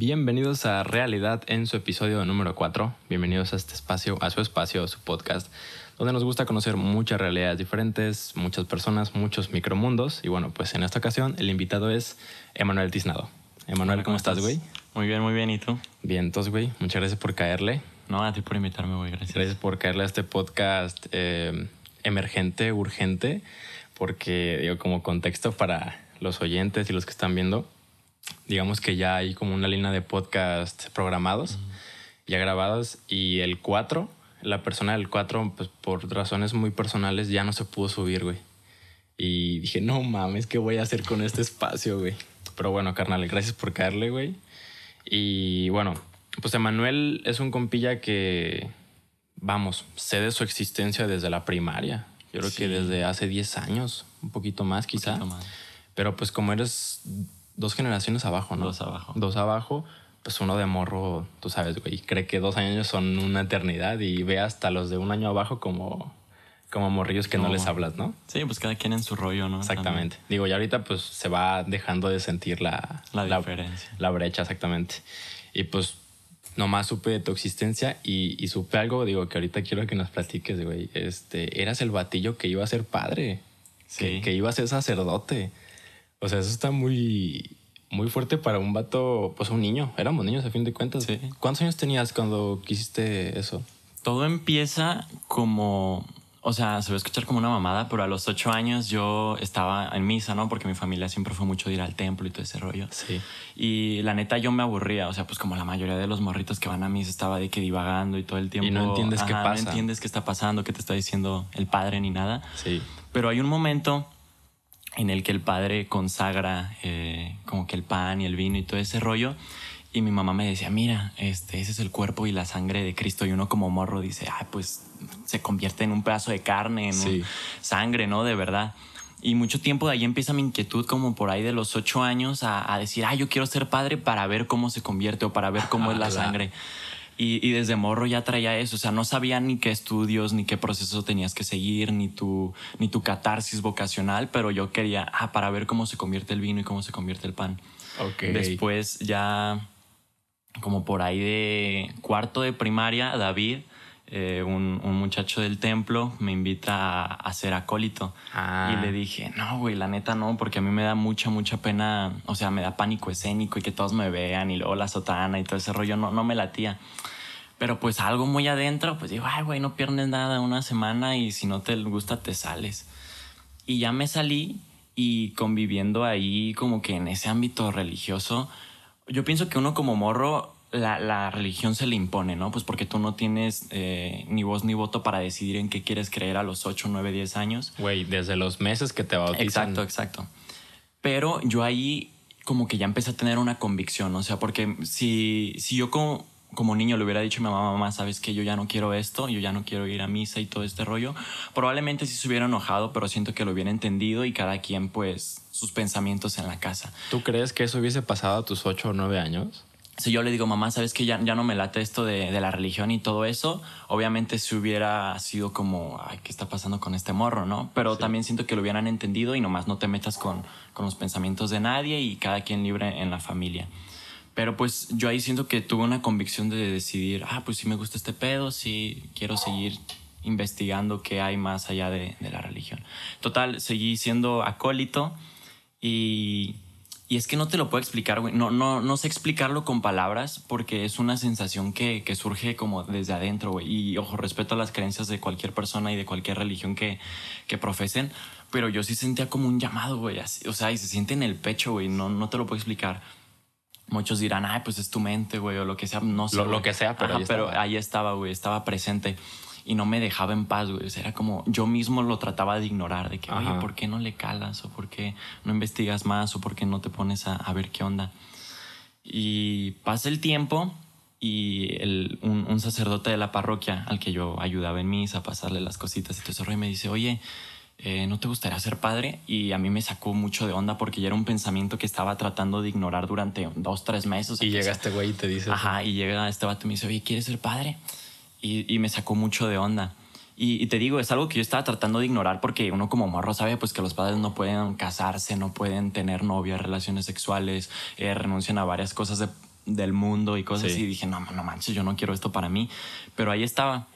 Bienvenidos a Realidad en su episodio número 4. Bienvenidos a este espacio, a su espacio, a su podcast, donde nos gusta conocer muchas realidades diferentes, muchas personas, muchos micromundos. Y bueno, pues en esta ocasión el invitado es Emanuel Tiznado. Emanuel, ¿cómo, estás, güey? Muy bien, muy bien. ¿Y tú? Bien, entonces, güey, muchas gracias por caerle. No, a ti por invitarme, güey, gracias. Gracias por caerle a este podcast eh, emergente, urgente, porque, digo, como contexto para los oyentes y los que están viendo, digamos que ya hay como una línea de podcast programados, ya grabados, y el 4, la persona del 4, pues por razones muy personales ya no se pudo subir, güey. Y dije, no mames, ¿qué voy a hacer con este espacio, güey? Pero bueno, carnal, gracias por caerle, güey. Y bueno, pues Emanuel es un compilla que, vamos, sé de su existencia desde la primaria. Yo creo que desde hace 10 años, un poquito más quizá. más. Pero pues como eres dos generaciones abajo, ¿no? Dos abajo. Dos abajo, pues uno de morro, tú sabes, güey, cree que dos años son una eternidad y ve hasta los de un año abajo como, como morrillos que no les hablas, ¿no? Sí, pues cada quien en su rollo, ¿no? Exactamente. Digo, y ahorita pues se va dejando de sentir la, la diferencia. La, brecha, exactamente. Y pues nomás supe de tu existencia y, y, supe algo, digo, que ahorita quiero que nos platiques, güey. Este, eras el batillo que iba a ser padre. Sí. Que, que iba a ser sacerdote. O sea, eso está muy, muy fuerte para un vato, pues un niño. Éramos niños a fin de cuentas. Sí. ¿Cuántos años tenías cuando quisiste eso? Todo empieza como, o sea, se va a escuchar como una mamada, pero a los ocho años yo estaba en misa, ¿no? Porque mi familia siempre fue mucho de ir al templo y todo ese rollo. Sí. Y la neta yo me aburría, o sea, pues como la mayoría de los morritos que van a misa estaba de que divagando y todo el tiempo. Y no entiendes qué pasa. No entiendes qué está pasando, qué te está diciendo el padre ni nada. Sí. Pero hay un momento en el que el padre consagra eh, como que el pan y el vino y todo ese rollo. Y mi mamá me decía, mira, este, ese es el cuerpo y la sangre de Cristo. Y uno como morro dice, ah, pues se convierte en un pedazo de carne, en sangre, ¿no? De verdad. Y mucho tiempo de ahí empieza mi inquietud como por ahí de los ocho años a, decir, ah, yo quiero ser padre para ver cómo se convierte o para ver cómo es la sangre. Y, desde morro ya traía eso, o sea, no sabía ni qué estudios, ni qué proceso tenías que seguir, ni tu, ni tu catarsis vocacional, pero yo quería, ah, para ver cómo se convierte el vino y cómo se convierte el pan. Okay. Después ya, como por ahí de cuarto de primaria, David, eh, un, un, muchacho del templo, me invita a, a ser acólito. Ah. Y le dije, no, güey, la neta no, porque a mí me da mucha, mucha pena, o sea, me da pánico escénico y que todos me vean y luego la sotana y todo ese rollo, no, no me latía. Pero pues algo muy adentro, pues digo, ay, güey, no pierdes nada una semana y si no te gusta, te sales. Y ya me salí y conviviendo ahí como que en ese ámbito religioso, yo pienso que uno como morro, la, la religión se le impone, ¿no? Pues porque tú no tienes eh, ni voz ni voto para decidir en qué quieres creer a los 8, 9, 10 años. Güey, desde los meses que te bautizan. Exacto, exacto. Pero yo ahí como que ya empecé a tener una convicción, o sea, porque si, si yo como como niño le hubiera dicho a mi mamá, mamá, sabes que yo ya no quiero esto, yo ya no quiero ir a misa y todo este rollo, probablemente sí se hubiera enojado, pero siento que lo hubiera entendido y cada quien pues sus pensamientos en la casa. ¿Tú crees que eso hubiese pasado a tus ocho o nueve años? Si yo le digo, mamá, sabes que ya, ya no me late esto de, de la religión y todo eso, obviamente si hubiera sido como, ay, ¿qué está pasando con este morro, no? Pero Sí. también siento que lo hubieran entendido y nomás no te metas con, con los pensamientos de nadie y cada quien libre en la familia. Pero pues yo ahí siento que tuve una convicción de decidir, ah, pues sí me gusta este pedo, sí quiero seguir investigando qué hay más allá de, de la religión. Total, seguí siendo acólito y, y es que no te lo puedo explicar, güey. No, no, no sé explicarlo con palabras porque es una sensación que, que surge como desde adentro, güey. Y ojo, respeto a las creencias de cualquier persona y de cualquier religión que, que profesen, pero yo sí sentía como un llamado, güey. O sea, y se siente en el pecho, güey. No, no te lo puedo explicar. Muchos dirán, ay, pues es tu mente, güey, o lo que sea. No sé. Lo- lo que sea, pero ahí pero estaba. ahí estaba, güey. Estaba presente y no me dejaba en paz, güey. O sea, era como yo mismo lo trataba de ignorar, de que, oye, Ajá. ¿por qué no le calas? O ¿por qué no investigas más? O ¿por qué no te pones a, a ver qué onda? Y pasa el tiempo y el- un, un sacerdote de la parroquia al que yo ayudaba en misa a pasarle las cositas y todo ese rollo me dice, oye, eh, ¿no te gustaría ser padre? Y a mí me sacó mucho de onda porque ya era un pensamiento que estaba tratando de ignorar durante dos, tres meses. Y llega este güey y te dice... Ajá, y llega este vato y me dice, oye, ¿quieres ser padre? Y, y me sacó mucho de onda. Y, y te digo, es algo que yo estaba tratando de ignorar porque uno como morro sabe pues que los padres no pueden casarse, no pueden tener novias, relaciones sexuales, eh, renuncian a varias cosas de, del mundo y cosas Sí. así. Y dije, no, no manches, yo no quiero esto para mí. Pero ahí estaba.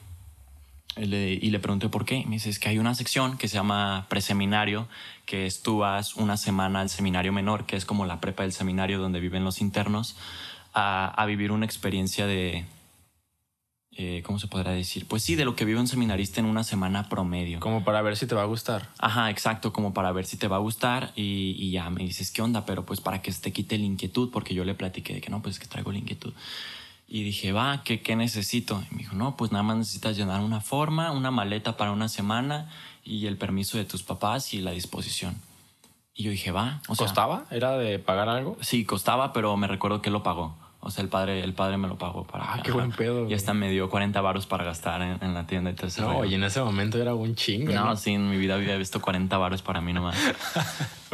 Y le, y le pregunté por qué. Me dice, es que hay una sección que se llama preseminario, que es tú vas una semana al seminario menor, que es como la prepa del seminario donde viven los internos, a, a vivir una experiencia de... eh, ¿Cómo se podrá decir? Pues sí, de lo que vive un seminarista en una semana promedio. Como para ver si te va a gustar. Ajá, exacto, como para ver si te va a gustar y, y ya me dices qué onda, pero pues para que se te quite la inquietud, porque yo le platiqué de que no, pues es que traigo la inquietud. Y dije, va, ¿qué, qué necesito? Y me dijo, no, pues nada más necesitas llenar una forma, una maleta para una semana y el permiso de tus papás y la disposición. Y yo dije, va. O sea, ¿Costaba? ¿Era de pagar algo? Sí, costaba, pero me recuerdo que lo pagó. O sea, el padre, el padre me lo pagó para. Ah, qué buen pedo, Y hasta me dio 40 varos para gastar en, en la tienda y todo No, rollo. y en ese momento era un chingo. No, ¿no? sí, en mi vida había visto 40 varos para mí nomás.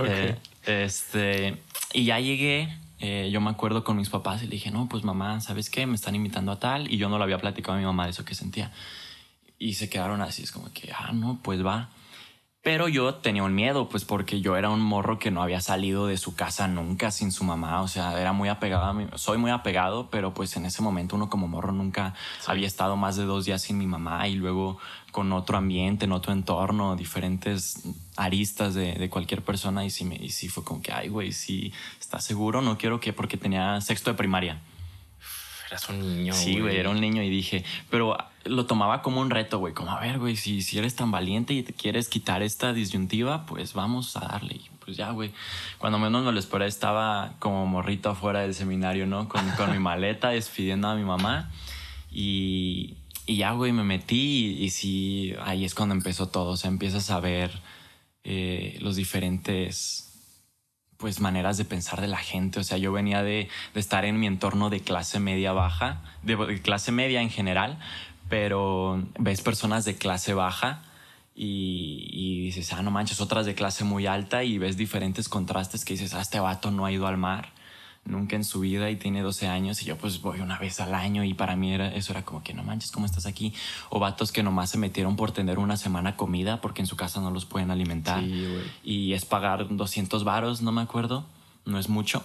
Eh, este, y ya llegué, eh, yo me acuerdo con mis papás y le dije, no, pues mamá, ¿sabes qué? Me están invitando a tal. Y yo no lo había platicado a mi mamá de eso que sentía. Y se quedaron así, es como que, ah, no, pues va. Pero yo tenía un miedo, pues porque yo era un morro que no había salido de su casa nunca sin su mamá. O sea, era muy apegado a mí. Soy muy apegado, pero pues en ese momento uno como morro nunca había estado más de dos días sin mi mamá y luego con otro ambiente, en otro entorno, diferentes aristas de, de cualquier persona. Y sí, me, y sí fue como que, ay, güey, sí, ¿estás seguro? No quiero que, porque tenía sexto de primaria. Eras un niño. Sí, güey, era un niño y dije, pero lo tomaba como un reto, güey, como a ver, güey, si, si eres tan valiente y te quieres quitar esta disyuntiva, pues vamos a darle. Y pues ya, güey, cuando menos me lo esperé estaba como morrito afuera del seminario, ¿no? Con, con mi maleta despidiendo a mi mamá y, y ya, güey, me metí y, y sí, ahí es cuando empezó todo, o sea, empiezas a ver eh, los diferentes pues maneras de pensar de la gente. O sea, yo venía de, estar en mi entorno de clase media baja, de, de clase media en general, pero ves personas de clase baja y, y dices, ah, no manches, otras de clase muy alta y ves diferentes contrastes que dices, ah, este vato no ha ido al mar nunca en su vida y tiene 12 años y yo pues voy una vez al año y para mí era, eso era como que no manches, ¿cómo estás aquí? O vatos que nomás se metieron por tener una semana comida porque en su casa no los pueden alimentar Sí, y es pagar 200 varos, no me acuerdo, no es mucho.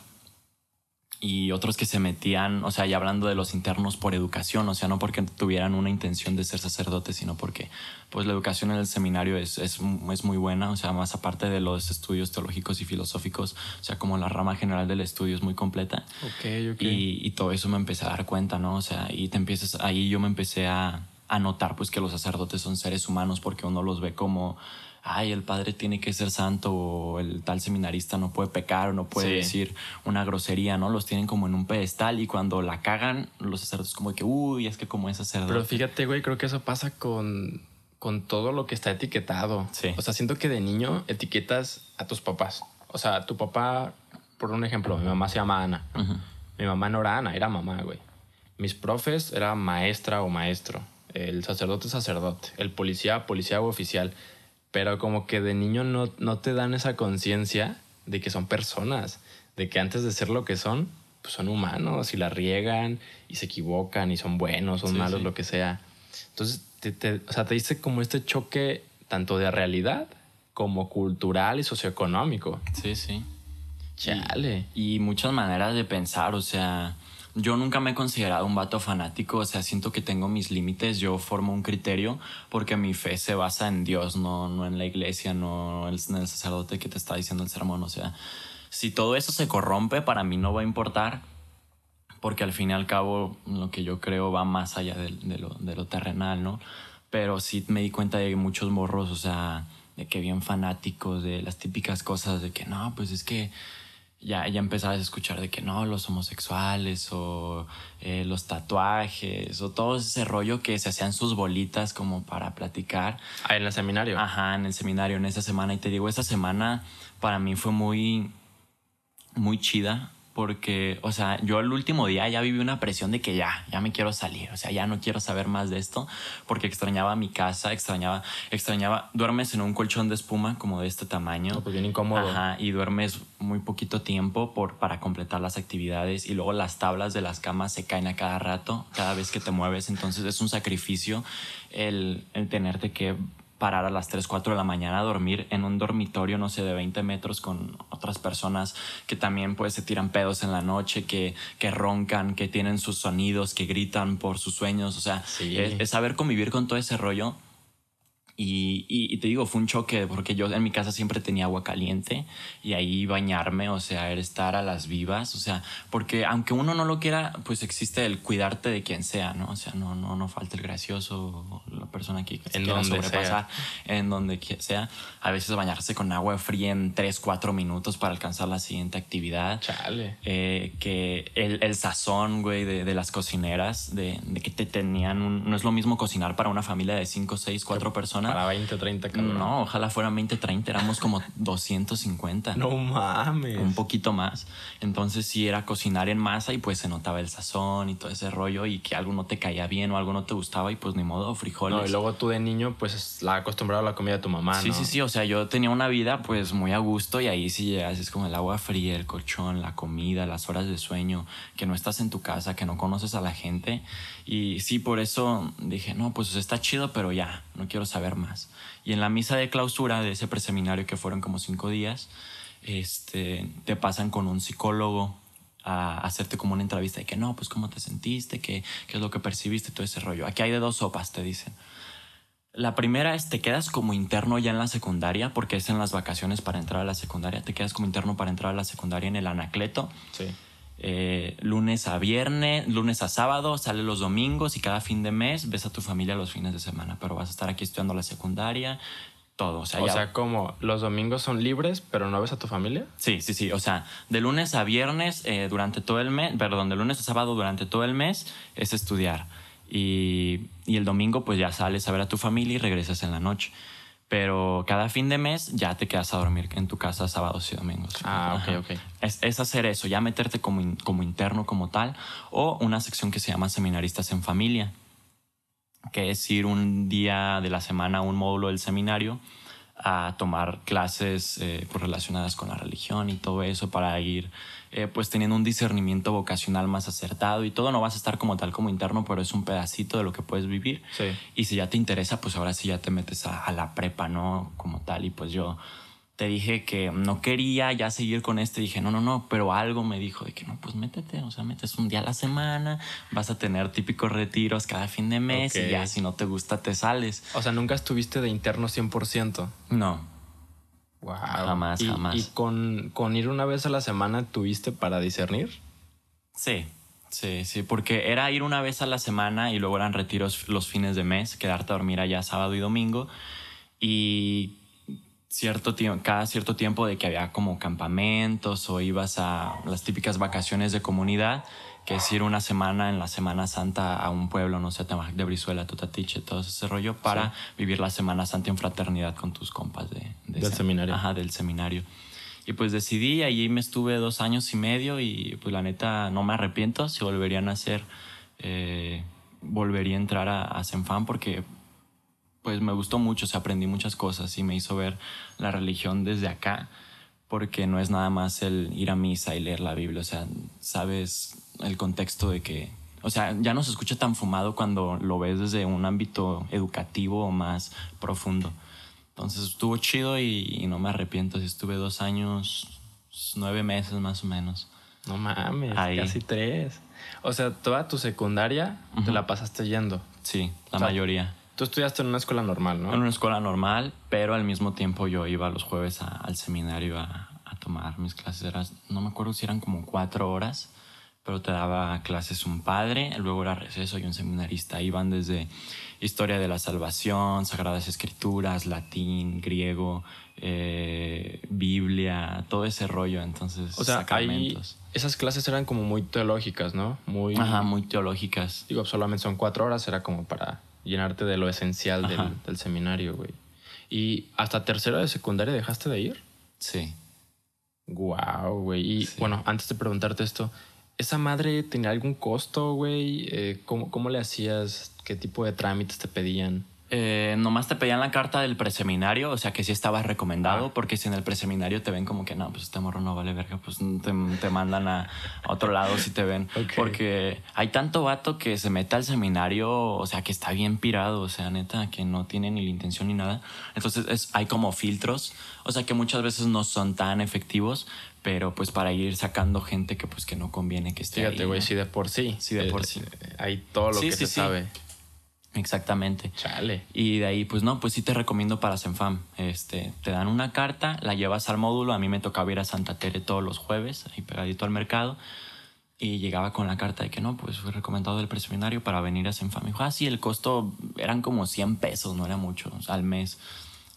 Y otros que se metían, o sea, ya hablando de los internos por educación, o sea, no porque tuvieran una intención de ser sacerdotes, sino porque pues la educación en el seminario es, es, es muy buena, o sea, más aparte de los estudios teológicos y filosóficos, o sea, como la rama general del estudio es muy completa. Ok, ok. Y, y todo eso me empecé a dar cuenta, ¿no? O sea, y te empiezas, ahí yo me empecé a, a notar pues que los sacerdotes son seres humanos porque uno los ve como, ay, el padre tiene que ser santo o el tal seminarista no puede pecar o no puede Sí. decir una grosería, ¿no? Los tienen como en un pedestal y cuando la cagan, los sacerdotes como de que, uy, es que como es sacerdote. Pero fíjate, güey, creo que eso pasa con, con todo lo que está etiquetado. Sí. O sea, siento que de niño etiquetas a tus papás. O sea, tu papá, por un ejemplo, mi mamá se llama Ana. Mi mamá no era Ana, era mamá, güey. Mis profes era maestra o maestro. El sacerdote, sacerdote. El policía, policía o oficial. Pero como que de niño no, no te dan esa conciencia de que son personas. De que antes de ser lo que son, pues son humanos y la riegan y se equivocan y son buenos, son Sí, malos, sí. lo que sea. Entonces, te, te- o sea, te dice como este choque tanto de realidad como cultural y socioeconómico. Sí, sí. Chale. y muchas maneras de pensar, o sea, yo nunca me he considerado un vato fanático, o sea, siento que tengo mis límites, yo formo un criterio porque mi fe se basa en Dios, no, no en la iglesia, no en el, sacerdote que te está diciendo el sermón, o sea, si todo eso se corrompe, para mí no va a importar, porque al fin y al cabo lo que yo creo va más allá de, de lo, de lo terrenal, ¿no? Pero sí me di cuenta de muchos morros, o sea, de que bien fanáticos de las típicas cosas de que no, pues es que ya, ya empezabas a escuchar de que no, los homosexuales o eh, los tatuajes o todo ese rollo que se hacían sus bolitas como para platicar. Ah, en el seminario. Ajá, en el seminario, en esa semana. Y te digo, esa semana para mí fue muy, muy chida porque, o sea, yo el último día ya viví una presión de que ya, ya me quiero salir, o sea, ya no quiero saber más de esto porque extrañaba mi casa, extrañaba, extrañaba, duermes en un colchón de espuma como de este tamaño. No, pues bien incómodo. Ajá, y duermes muy poquito tiempo por, para completar las actividades y luego las tablas de las camas se caen a cada rato, cada vez que te mueves, entonces es un sacrificio el, el tenerte que parar a las 3, 4 de la mañana a dormir en un dormitorio, no sé, de 20 metros con otras personas que también pues se tiran pedos en la noche, que, que roncan, que tienen sus sonidos, que gritan por sus sueños. O sea, Sí. es, es saber convivir con todo ese rollo. Y, y- y te digo, fue un choque porque yo en mi casa siempre tenía agua caliente y ahí bañarme, o sea, estar a las vivas, o sea, porque aunque uno no lo quiera, pues existe el cuidarte de quien sea, ¿no? O sea, no, no, no falta el gracioso o la persona que En quiera sobrepasar, en donde sea. A veces bañarse con agua fría en 3, 4 minutos para alcanzar la siguiente actividad. Chale. Eh, que el, el sazón, güey, de, de las cocineras, de, de que te tenían un... No es lo mismo cocinar para una familia de 5, 6, 4 personas. Para 20, 30 cabrón. No, ojalá fueran 20, 30, éramos como 250. No mames. Un poquito más. Entonces sí era cocinar en masa y pues se notaba el sazón y todo ese rollo y que algo no te caía bien o algo no te gustaba y pues ni modo, frijoles. No, y luego tú de niño, pues es la acostumbrado a la comida de tu mamá, Sí, ¿no? sí, sí. O sea, yo tenía una vida pues muy a gusto y ahí sí llegas, es como el agua fría, el colchón, la comida, las horas de sueño, que no estás en tu casa, que no conoces a la gente. Y sí, por eso dije, no, pues está chido, pero ya, no quiero saber más. Y en la misa de clausura de ese preseminario que fueron como cinco días, este, te pasan con un psicólogo a hacerte como una entrevista de que no, pues cómo te sentiste, qué, qué es lo que percibiste, todo ese rollo. Aquí hay de dos sopas, te dicen. La primera es te quedas como interno ya en la secundaria, porque es en las vacaciones para entrar a la secundaria. Te quedas como interno para entrar a la secundaria en el Anacleto. Sí. Eh, lunes a viernes, lunes a sábado, sales los domingos y cada fin de mes ves a tu familia los fines de semana. Pero vas a estar aquí estudiando la secundaria, todo. O sea, O ya- sea, como los domingos son libres, pero no ves a tu familia. Sí, sí, sí. O sea, de lunes a viernes eh, durante todo el mes, perdón, de lunes a sábado durante todo el mes es estudiar. Y, y el domingo pues ya sales a ver a tu familia y regresas en la noche. Pero cada fin de mes ya te quedas a dormir en tu casa sábados y domingos. Ah, ok, Ajá. ok. Es, es hacer eso, ya meterte como, in- como interno como tal o una sección que se llama seminaristas en familia, que es ir un día de la semana a un módulo del seminario a tomar clases eh, pues, relacionadas con la religión y todo eso para ir eh, pues teniendo un discernimiento vocacional más acertado y todo no vas a estar como tal como interno pero es un pedacito de lo que puedes vivir Sí. y si ya te interesa pues ahora sí ya te metes a, a la prepa no como tal y pues yo te dije que no quería ya seguir con este. Dije, no, no, no, pero algo me dijo de que no, pues métete, o sea, metes un día a la semana, vas a tener típicos retiros cada fin de mes y ya si no te gusta te sales. O sea, nunca estuviste de interno 100%. No, Wow. Jamás, y, jamás. ¿Y con, con ir una vez a la semana tuviste para discernir? sí, sí, sí, porque era ir una vez a la semana y luego eran retiros los fines de mes, quedarte a dormir allá sábado y domingo y cierto tiempo, cada cierto tiempo de que había como campamentos o ibas a las típicas vacaciones de comunidad, que es ir una semana en la Semana Santa a un pueblo, no sé, Tamajac de Brizuela, Tutatiche, todo ese rollo, para vivir la Semana Santa en fraternidad con tus compas de, de Del ese- seminario. Ajá, del seminario. Y pues decidí, allí me estuve dos años y medio y pues la neta no me arrepiento, si volverían a hacer, eh, volvería a entrar a, a Senfam porque pues me gustó mucho, o sea, aprendí muchas cosas y me hizo ver la religión desde acá, porque no es nada más el ir a misa y leer la Biblia, o sea, sabes el contexto de que, o sea, ya no se escucha tan fumado cuando lo ves desde un ámbito educativo o más profundo. Entonces estuvo chido y, y no me arrepiento, sí estuve dos años, nueve meses más o menos. No mames, Ahí. casi tres. O sea, toda tu secundaria te la pasaste yendo. Sí, la O sea, mayoría. Tú estudiaste en una escuela normal, ¿no? En una escuela normal, pero al mismo tiempo yo iba los jueves a- al seminario a, a tomar mis clases. Era- no me acuerdo si eran como cuatro horas, pero te daba clases un padre, luego era receso y un seminarista. Iban desde historia de la salvación, sagradas escrituras, latín, griego, eh, Biblia, todo ese rollo. Entonces, O sea, ahí sacramentos. esas clases eran como muy teológicas, ¿no? Muy, Ajá, muy teológicas. digo, solamente son cuatro horas, era como para llenarte de lo esencial del seminario, güey. ¿Y hasta tercero de secundaria dejaste de ir? Sí. Wow, güey. Y Sí. bueno, antes de preguntarte esto, ¿esa madre tenía algún costo, güey? Eh, ¿cómo, ¿Cómo le hacías? ¿Qué tipo de trámites te pedían? Eh, nomás te pedían la carta del preseminario, o sea que sí estabas recomendado, porque si en el preseminario te ven como que no, pues este morro no vale verga, pues te, te mandan a, otro lado si te ven. Porque hay tanto vato que se mete al seminario, o sea que está bien pirado, o sea, neta, que no tiene ni la intención ni nada. Entonces es, hay como filtros, o sea que muchas veces no son tan efectivos, pero pues para ir sacando gente que pues que no conviene que esté Fíjate, güey, si de por sí. Sí, de por eh, sí. Hay todo lo que se sabe. Exactamente. Chale. Y de ahí, pues no, pues sí te recomiendo para Senfam. Este, te dan una carta, la llevas al módulo. A mí me tocaba ir a Santa Tere todos los jueves, ahí pegadito al mercado. Y llegaba con la carta de que no, pues fui recomendado del preseminario para venir a Senfam. Y dijo, ah, sí, el costo eran como 100 pesos, no era mucho, al mes.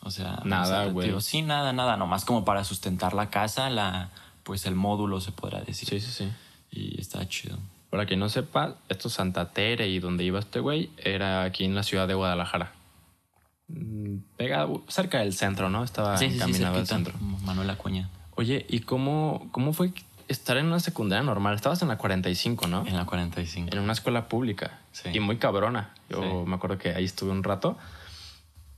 O sea, nada, güey. Sí, nada, nada, nomás como para sustentar la casa, la, pues el módulo se podrá decir. Sí, sí, sí. Y está chido. Para quien no sepa, esto Santa Tere y donde iba este güey era aquí en la ciudad de Guadalajara. Mm, pegado, cerca del centro, ¿no? Estaba encaminado al centro. Manuel Acuña. Oye, ¿y cómo, cómo fue estar en una secundaria normal? Estabas en la 45, ¿no? En la 45. En una escuela pública. Sí. Y muy cabrona. Yo me acuerdo que ahí estuve un rato.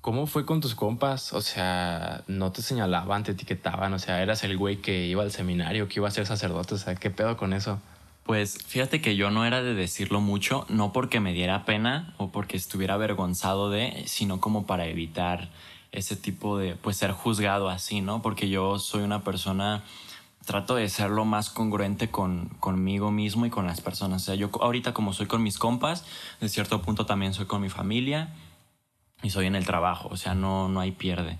¿Cómo fue con tus compas? O sea, no te señalaban, te etiquetaban. O sea, eras el güey que iba al seminario, que iba a ser sacerdote. O sea, ¿qué pedo con eso? Pues fíjate que yo no era de decirlo mucho, no porque me diera pena o porque estuviera avergonzado de, sino como para evitar ese tipo de, pues ser juzgado así, ¿no? Porque yo soy una persona, trato de ser lo más congruente con, conmigo mismo y con las personas. O sea, yo ahorita como soy con mis compas, de cierto punto también soy con mi familia y soy en el trabajo, o sea, no, no hay pierde.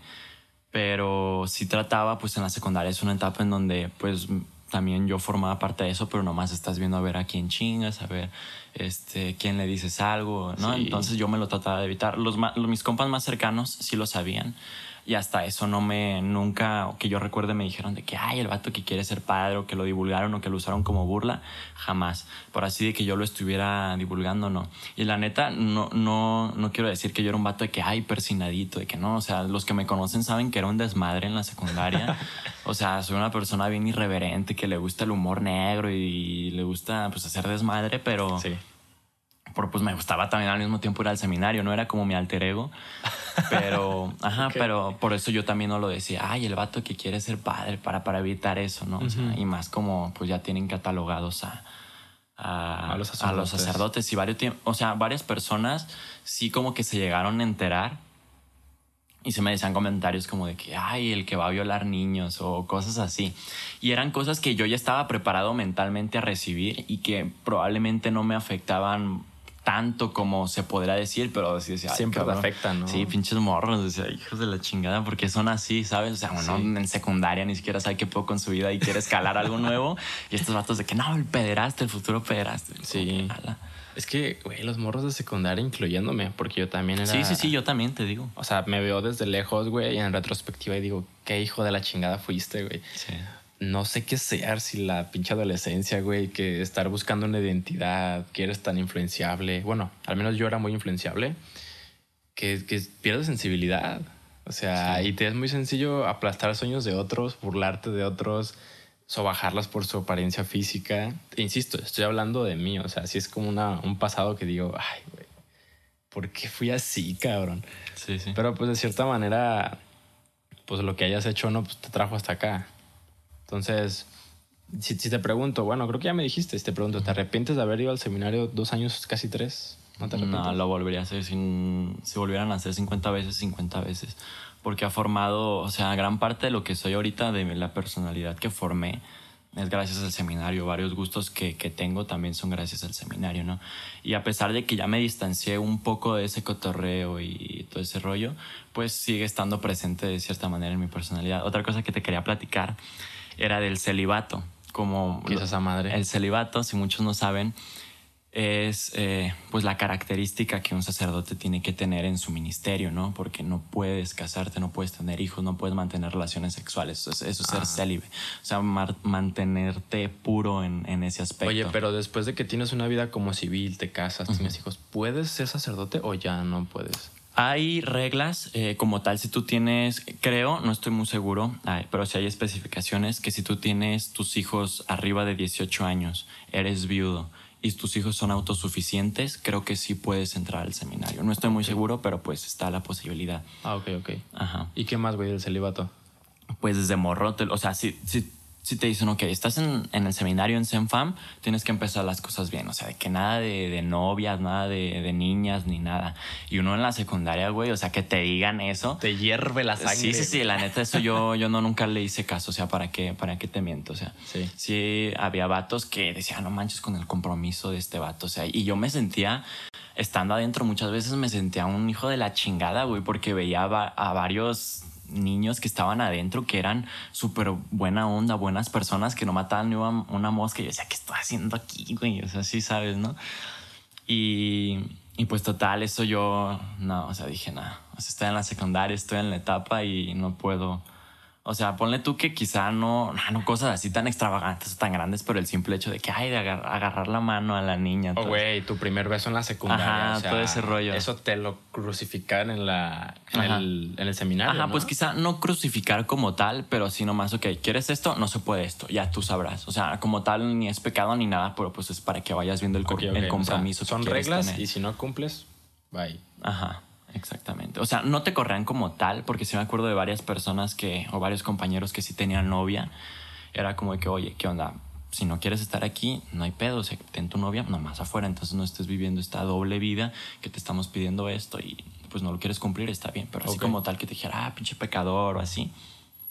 Pero sí trataba, pues en la secundaria es una etapa en donde pues también yo formaba parte de eso, pero nomás estás viendo a ver a quién chingas, a ver este, quién le dices algo, ¿no? Entonces yo me lo trataba de evitar. Los, mis compas más cercanos sí lo sabían, y hasta eso no me, nunca, que yo recuerde, me dijeron de que, ay, el vato que quiere ser padre o que lo divulgaron o que lo usaron como burla, jamás. Por así de que yo lo estuviera divulgando, no. Y la neta, no, no, no quiero decir que yo era un vato de que, ay, persinadito, de que no, o sea, los que me conocen saben que era un desmadre en la secundaria. o sea, soy una persona bien irreverente, que le gusta el humor negro y le gusta, pues, hacer desmadre, pero... Sí pero pues me gustaba también al mismo tiempo ir al seminario, no era como mi alter ego. Pero, ajá, pero por eso yo también no lo decía, ay, el vato que quiere ser padre para, para evitar eso, ¿no? y más como pues ya tienen catalogados a, a, los, sacerdotes. y varios, o sea, varias personas sí como que se llegaron a enterar y se me decían comentarios como de que, ay, el que va a violar niños o cosas así. Y eran cosas que yo ya estaba preparado mentalmente a recibir y que probablemente no me afectaban tanto como se podrá decir, pero sí decía, siempre te afectan, ¿no? Sí, pinches morros, decía, hijos de la chingada, porque son así, ¿sabes? O sea, uno en secundaria ni siquiera sabe qué puedo con su vida y quiere escalar algo nuevo. Y estos vatos de que no, el pederaste, el futuro pederaste. Sí. Es que, güey, los morros de secundaria, incluyéndome, porque yo también era. Sí, sí, sí, yo también te digo. O sea, me veo desde lejos, güey, y en retrospectiva y digo, qué hijo de la chingada fuiste, güey. Sí no sé qué ser si la pinche adolescencia, güey, que estar buscando una identidad, que eres tan influenciable. Bueno, al menos yo era muy influenciable, que, que pierdes sensibilidad. O sea, y te es muy sencillo aplastar sueños de otros, burlarte de otros, sobajarlas por su apariencia física. E insisto, estoy hablando de mí. O sea, si es como una, un pasado que digo, ay, güey, ¿por qué fui así, cabrón? Sí, sí. Pero pues de cierta manera, pues lo que hayas hecho, no, pues te trajo hasta acá. Entonces, si, te pregunto, bueno, creo que ya me dijiste, si te pregunto, ¿te arrepientes de haber ido al seminario dos años, casi tres? ¿No te No, lo volvería a hacer sin, si volvieran a hacer 50 veces, 50 veces. Porque ha formado, o sea, gran parte de lo que soy ahorita, de la personalidad que formé, es gracias al seminario. Varios gustos que, que, tengo también son gracias al seminario, ¿no? Y a pesar de que ya me distancié un poco de ese cotorreo y todo ese rollo, pues sigue estando presente de cierta manera en mi personalidad. Otra cosa que te quería platicar era del celibato. Como ¿Qué es esa madre? El celibato, si muchos no saben, es eh, pues la característica que un sacerdote tiene que tener en su ministerio, ¿no? Porque no puedes casarte, no puedes tener hijos, no puedes mantener relaciones sexuales. Eso, es ser ah. célibe. O sea, mantenerte puro en, en, ese aspecto. Oye, pero después de que tienes una vida como civil, te casas, tienes hijos, ¿puedes ser sacerdote o ya no puedes? Hay reglas eh, como tal, si tú tienes, creo, no estoy muy seguro, pero si hay especificaciones que si tú tienes tus hijos arriba de 18 años, eres viudo y tus hijos son autosuficientes, creo que sí puedes entrar al seminario. No estoy muy seguro, pero pues está la posibilidad. Ah, ok, ok. Ajá. ¿Y qué más, güey, del celibato? Pues desde morro, te- o sea, si, si, si te dicen, ok, estás en, en el seminario en Senfam, tienes que empezar las cosas bien. O sea, de que nada de, de novias, nada de, de niñas, ni nada. Y uno en la secundaria, güey, o sea, que te digan eso. Te hierve la sangre. Sí, sí, sí, la neta, eso yo, yo no nunca le hice caso, o sea, ¿para qué, para qué te miento? O sea, Sí. sí había vatos que decían, no manches con el compromiso de este vato, o sea, y yo me sentía, estando adentro, muchas veces me sentía un hijo de la chingada, güey, porque veía a, a varios niños que estaban adentro que eran súper buena onda, buenas personas que no mataban ni una, mosca y yo decía, ¿qué estoy haciendo aquí, güey? O sea, sí sabes, ¿no? Y, y pues total, eso yo, no, o sea, dije, nada, o sea, estoy en la secundaria, estoy en la etapa y no puedo. O sea, ponle tú que quizá no, no, no cosas así tan extravagantes o tan grandes, pero el simple hecho de que, ay, de agar- agarrar la mano a la niña. Oh, todo güey, tu primer beso en la secundaria. Ajá, o sea, todo ese rollo. Eso te lo crucificaron en, la, en, el, en el seminario. Ajá, ¿no? pues quizá no crucificar como tal, pero así nomás, ok, ¿quieres esto? No se puede esto, ya tú sabrás. O sea, como tal, ni es pecado ni nada, pero pues es para que vayas viendo el, cor- Ok, ok, el o sea, compromiso. que son reglas tener. y si no cumples, bye. Ajá, exactamente. O sea, no te corrían como tal, porque sí me acuerdo de varias personas que, o varios compañeros que sí tenían novia. Era como de que, oye, ¿qué onda? Si no quieres estar aquí, no hay pedo. O sea, ten tu novia nomás afuera. Entonces no estés viviendo esta doble vida que te estamos pidiendo esto y pues no lo quieres cumplir, está bien. Pero así Ok. como tal que te dijera, ah, pinche pecador o así.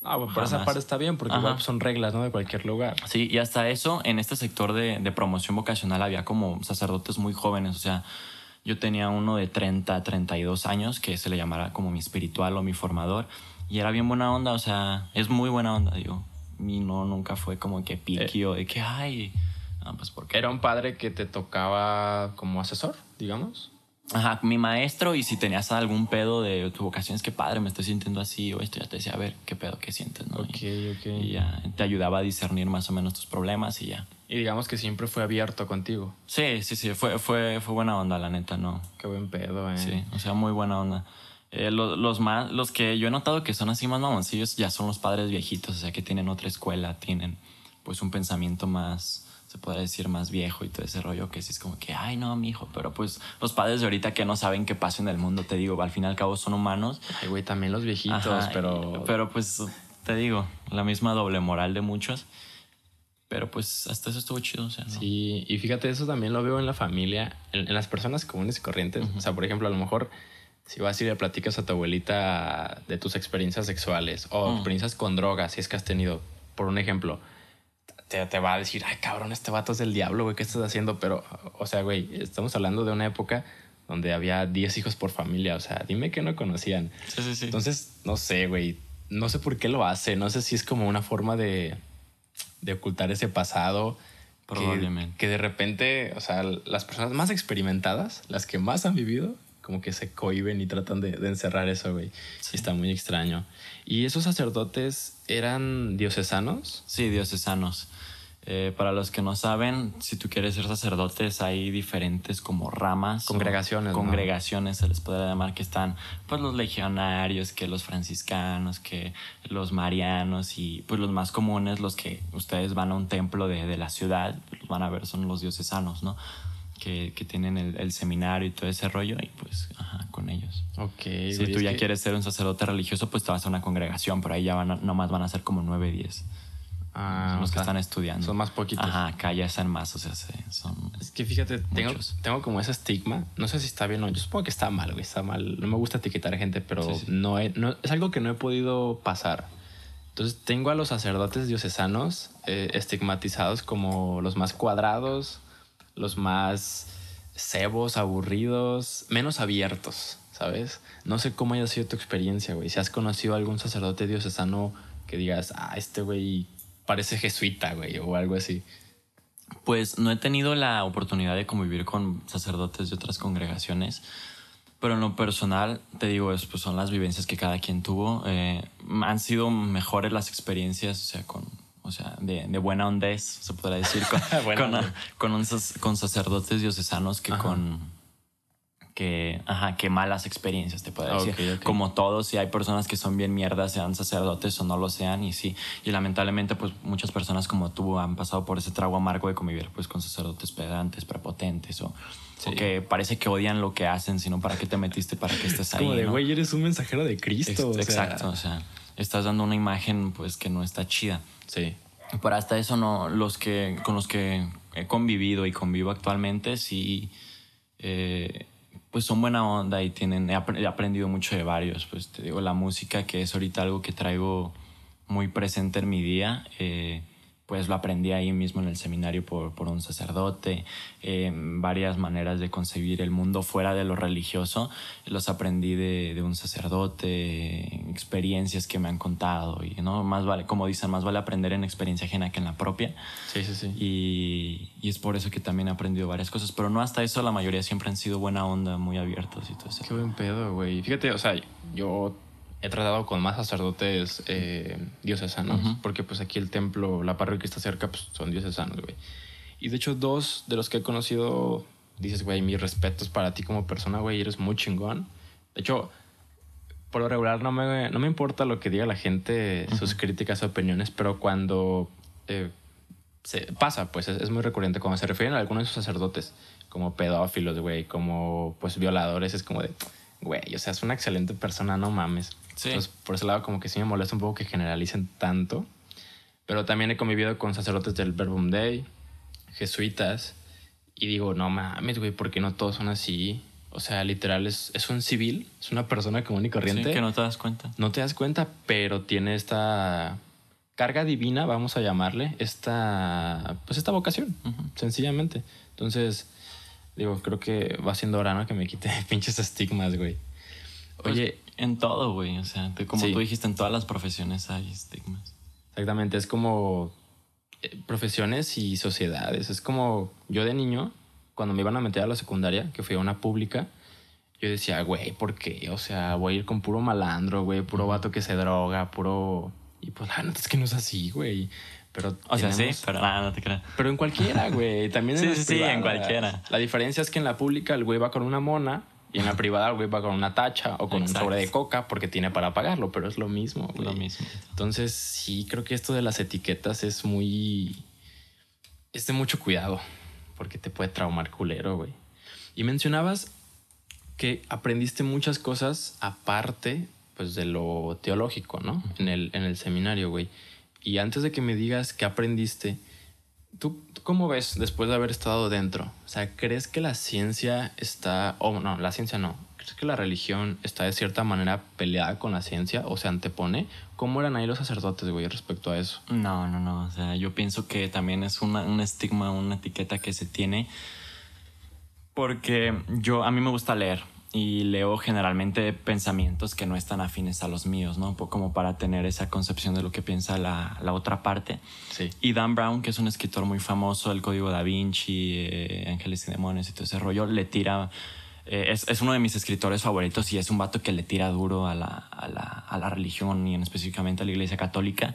Ah, bueno, por esa parte está bien, porque igual pues, son reglas, ¿no? De cualquier lugar. Sí, y hasta eso, en este sector de, de promoción vocacional había como sacerdotes muy jóvenes. O sea, yo tenía uno de 30, 32 años que se le llamara como mi espiritual o mi formador. Y era bien buena onda, o sea, es muy buena onda, digo. Y no, nunca fue como que piqui o de que, ay, ah, pues porque Era un padre que te tocaba como asesor, digamos. Ajá, mi maestro, y si tenías algún pedo de tu vocación, es que padre, me estoy sintiendo así o esto, ya te decía, a ver, qué pedo, qué sientes, ¿no? Ok, Y- ok. Y ya te ayudaba a discernir más o menos tus problemas y ya. Y digamos que siempre fue abierto contigo. Sí, sí, sí, fue, fue, fue buena onda, la neta, no. Qué buen pedo, eh. Sí, o sea, muy buena onda. Eh, lo- los, más, los que yo he notado que son así más mamoncillos ya son los padres viejitos, o sea, que tienen otra escuela, tienen pues un pensamiento más, se podría decir, más viejo y todo ese rollo que sí es como que, ay, no, mi hijo, pero pues los padres de ahorita que no saben qué pasa en el mundo, te digo, al fin y al cabo son humanos. Ay, güey, también los viejitos, Ajá, pero... y- pero pues, te digo, la misma doble moral de muchos. Pero pues hasta eso estuvo chido, o sea, ¿no? Sí, y fíjate, eso también lo veo en la familia, en, en las personas comunes y corrientes. O sea, por ejemplo, a lo mejor si vas y le platicas a tu abuelita de tus experiencias sexuales o Mm. experiencias con drogas, si es que has tenido, por un ejemplo, te, te va a decir, ay, cabrón, este vato es del diablo, güey, ¿qué estás haciendo? Pero, o sea, güey, estamos hablando de una época donde había 10 hijos por familia, o sea, dime que no conocían. Sí, sí, sí. Entonces, no sé, güey. No sé por qué lo hace. No sé si es como una forma de, de ocultar ese pasado. que- Probablemente. Que, de repente, o sea, las personas más experimentadas, las que más han vivido, como que se cohiben y tratan de, de encerrar eso, güey. Sí. Está muy extraño. ¿Y esos sacerdotes eran diocesanos? Sí, diocesanos. Eh, para los que no saben, si tú quieres ser sacerdotes, hay diferentes como ramas. Congregaciones, ¿no? Congregaciones se les puede llamar, que están pues los legionarios, que los franciscanos, que los marianos y pues los más comunes, los que ustedes van a un templo de, de la ciudad, los van a ver son los diocesanos, ¿no? Que, que tienen el, el seminario y todo ese rollo y pues, ajá, con ellos. Ok. Si tú ya que- quieres ser un sacerdote religioso, pues te vas a una congregación, pero ahí ya van a- nomás van a ser como 9, 10. Ah, los o que sea, están estudiando. Son más poquitos. Ajá, acá ya están más, o sea, se- son... Es que fíjate, tengo, tengo como ese estigma. No sé si está bien o no. Yo supongo que está mal, güey. Está mal. No me gusta etiquetar a gente, pero Sí, sí. No, he- no- es algo que no he podido pasar. Entonces tengo a los sacerdotes diocesanos eh, estigmatizados como los más cuadrados, los más cebos, aburridos, menos abiertos, ¿sabes? No sé cómo haya sido tu experiencia, güey. Si has conocido a algún sacerdote diocesano que digas, ah, este güey parece jesuita, güey, o algo así. Pues no he tenido la oportunidad de convivir con sacerdotes de otras congregaciones, pero en lo personal, te digo, es, pues son las vivencias que cada quien tuvo. Eh, han sido mejores las experiencias, o sea, con... O sea, de, de buena ondez, se podrá decir, con, con, con con sacerdotes diocesanos que Ajá. con, que, ajá, que malas experiencias, te puedo Ah, decir. ok, ok. Como todos, si hay personas que son bien mierdas, sean sacerdotes o no lo sean, y sí. Y lamentablemente, pues muchas personas como tú han pasado por ese trago amargo de convivir pues con sacerdotes pedantes, prepotentes, o, Sí. o que parece que odian lo que hacen, sino para qué te metiste, para que estés ahí. Como de, ¿no? güey, eres un mensajero de Cristo. Ex- o sea. Exacto, o sea, estás dando una imagen pues que no está chida. Sí. Pero hasta eso no, los que con los que he convivido y convivo actualmente, sí, eh, pues son buena onda y tienen, he, apre- he aprendido mucho de varios. Pues te digo, la música, que es ahorita algo que traigo muy presente en mi día, eh, pues lo aprendí ahí mismo en el seminario por, por un sacerdote, eh, varias maneras de concebir el mundo fuera de lo religioso, los aprendí de, de un sacerdote, experiencias que me han contado y no más vale, como dicen, más vale aprender en experiencia ajena que en la propia Sí, sí, sí. y, y es por eso que también he aprendido varias cosas, pero no hasta eso, la mayoría siempre han sido buena onda, muy abiertos y todo eso. Qué buen pedo, güey. Fíjate, o sea, yo he tratado con más sacerdotes eh, diocesanos, Ujú. porque pues aquí el templo, la parroquia que está cerca, pues son diocesanos, güey. Y de hecho, dos de los que he conocido, dices, güey, mis respetos para ti como persona, güey, eres muy chingón. De hecho, por lo regular no me, no me importa lo que diga la gente, sus críticas, opiniones, pero cuando eh, se pasa, pues es, es muy recurrente cuando se refieren a algunos de sus sacerdotes como pedófilos, güey, como pues violadores, es como de, güey, o sea, es una excelente persona, no mames. Sí. Entonces, por ese lado como que sí me molesta un poco que generalicen tanto, pero también he convivido con sacerdotes del Verbum Dei, jesuitas, y digo, no mames, güey, ¿por qué no todos son así? O sea, literal, es, es un civil, es una persona común y corriente Sí, que no te das cuenta. no te das cuenta, pero tiene esta carga divina, vamos a llamarle, esta, pues esta vocación, sencillamente. Entonces, digo, creo que va siendo hora, ¿no? Que me quite pinches estigmas, güey. Pues, Oye, en todo, güey, o sea, te- como Sí. tú dijiste, en todas las profesiones hay estigmas. exactamente, es como eh, profesiones y sociedades. Es como yo de niño, cuando me iban a meter a la secundaria, que fui a una pública, yo decía, güey, ¿por qué? O sea, voy a ir con puro malandro, güey, puro vato que se droga, puro... Y pues la neta es que no es así, güey. Pero O sea, tenemos- sí, pero nada, no te creas. Pero en cualquiera, güey. También en Sí, sí, sí, en privadas. cualquiera. La diferencia es que en la pública el güey va con una mona y en la privada el güey va con una tacha o con Exacto. un sobre de coca porque tiene para pagarlo, pero es lo mismo. güey. Lo mismo. Entonces, sí, creo que esto de las etiquetas es muy. Es de mucho cuidado porque te puede traumar culero, güey. Y mencionabas que aprendiste muchas cosas aparte pues de lo teológico, ¿no? En el, en el seminario, güey. Y antes de que me digas qué aprendiste, ¿tú, tú cómo ves después de haber estado dentro? O sea, ¿crees que la ciencia está, o no, la ciencia no, ¿crees que la religión está de cierta manera peleada con la ciencia o se antepone? ¿Cómo eran ahí los sacerdotes, güey, respecto a eso? No, no, no. O sea, yo pienso que también es un estigma, una etiqueta que se tiene. Porque yo, a mí me gusta leer y leo generalmente pensamientos que no están afines a los míos, ¿no? Como para tener esa concepción de lo que piensa la, la otra parte. Sí. Y Dan Brown, que es un escritor muy famoso, El Código da Vinci, eh, Ángeles y Demonios y todo ese rollo, le tira. eh, es, es uno de mis escritores favoritos y es un vato que le tira duro a la, a la, a la religión y en específicamente a la Iglesia Católica.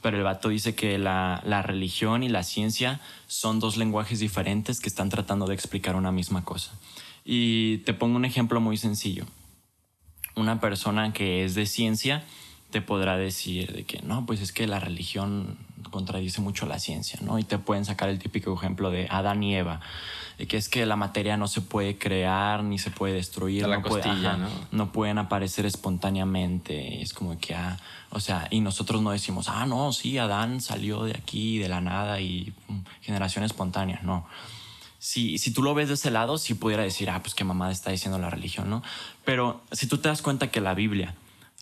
Pero el vato dice que la, la religión y la ciencia son dos lenguajes diferentes que están tratando de explicar una misma cosa. Y te pongo un ejemplo muy sencillo una persona que es de ciencia te podrá decir de que no, pues es que la religión contradice mucho la ciencia, ¿no? Y te pueden sacar el típico ejemplo de Adán y Eva, de que es que la materia no se puede crear ni se puede destruir, la no, puede- ajá, ¿no? no pueden aparecer espontáneamente, y es como que, ah, o sea, y nosotros no decimos, ah, no, sí, Adán salió de aquí, de la nada y mm, generación espontánea, no si, si tú lo ves de ese lado, sí pudiera decir, ah, pues qué mamada está diciendo la religión, ¿no? Pero si tú te das cuenta que la Biblia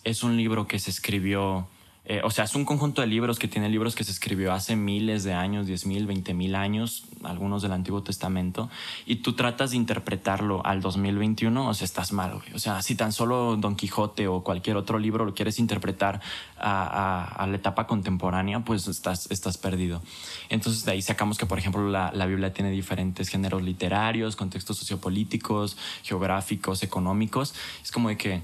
es un libro que se escribió, eh, o sea, es un conjunto de libros que tiene libros que se escribió hace miles de años, diez mil, veinte mil años, algunos del Antiguo Testamento, y tú tratas de interpretarlo al 2021, o sea, estás mal, güey. O sea, si tan solo Don Quijote o cualquier otro libro lo quieres interpretar a, a- a la etapa contemporánea, pues estás, estás perdido. Entonces de ahí sacamos que, por ejemplo, la, la Biblia tiene diferentes géneros literarios, contextos sociopolíticos, geográficos, económicos. Es como de que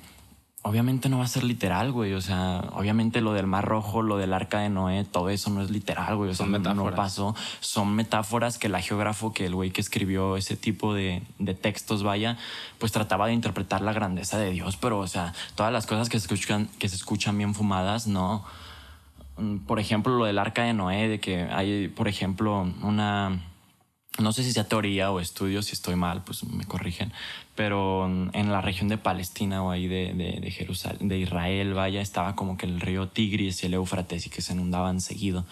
obviamente no va a ser literal, güey. O sea, obviamente lo del Mar Rojo, lo del Arca de Noé, todo eso no es literal, güey. O sea, Son no- no metáforas. pasó. Son metáforas que la geógrafo, que el güey que escribió ese tipo de, de textos, vaya, pues trataba de interpretar la grandeza de Dios. Pero, o sea, todas las cosas que se escuchan, que se escuchan bien fumadas, no. Por ejemplo, lo del Arca de Noé, de que hay, por ejemplo, una no sé si sea teoría o estudio, si estoy mal, pues me corrigen, pero en la región de Palestina o ahí de, de, de Jerusalén, de Israel, vaya, estaba como que el río Tigris y el Éufrates y que se inundaban seguido.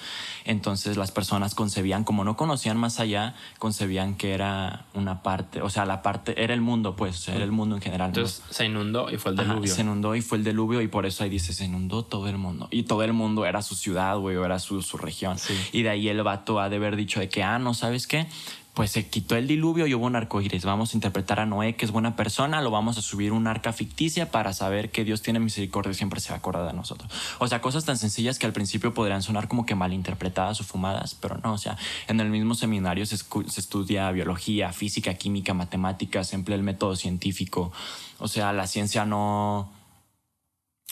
Entonces las personas concebían, como no conocían más allá, concebían que era una parte, o sea, la parte, era el mundo, pues, o sea, era el mundo en general. ¿no? Entonces se inundó y fue el Ajá, diluvio. se inundó y fue el diluvio y por eso ahí dice, se inundó todo el mundo. Y todo el mundo era su ciudad, güey, o era su, su región. Sí. Y de ahí el vato ha de haber dicho de que, ah, no, ¿sabes qué? Pues se quitó el diluvio y hubo un arco iris. Vamos a interpretar a Noé, que es buena persona, lo vamos a subir un arca ficticia para saber que Dios tiene misericordia y siempre se va a de nosotros. O sea, cosas tan sencillas que al principio podrían sonar como que malinterpretadas o fumadas, pero no, o sea, en el mismo seminario se, se estudia biología, física, química, matemáticas, se emplea el método científico. O sea, la ciencia no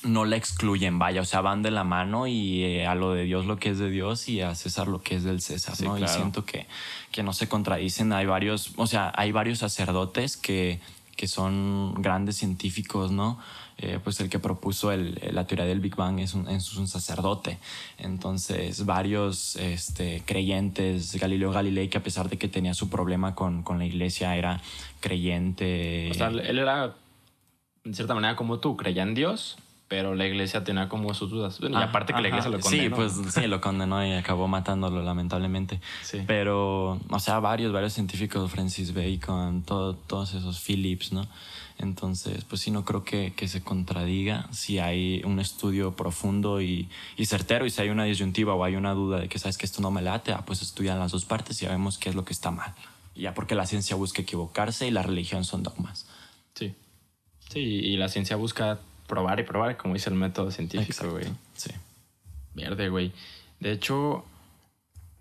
no la excluyen, vaya, o sea, van de la mano y eh, a lo de Dios lo que es de Dios y a César lo que es del César, Sí, ¿no? Y siento que, que no se contradicen, hay varios, o sea, hay varios sacerdotes que, que son grandes científicos, ¿no? Eh, pues el que propuso el- la teoría del Big Bang es un, es un sacerdote. Entonces, varios este, creyentes, Galileo Galilei, que a pesar de que tenía su problema con, con la iglesia, era creyente. O sea, él era, en cierta manera, como tú, creía en Dios, pero la iglesia tenía como sus dudas. Bueno, y Ah, aparte que la iglesia lo condenó. Sí, pues sí, lo condenó y acabó matándolo, lamentablemente. Sí. Pero, o sea, varios, varios científicos, Francis Bacon, todo- todos esos Phillips, ¿no? Entonces, pues sí, no creo que, que se contradiga si hay un estudio profundo y, y certero y si hay una disyuntiva o hay una duda de que sabes que esto no me late, ah, pues estudian las dos partes y ya vemos qué es lo que está mal. Ya porque la ciencia busca equivocarse y la religión son dogmas. Sí. Sí, y la ciencia busca probar y probar, como dice el método científico, güey. Sí. Verde, güey. De hecho,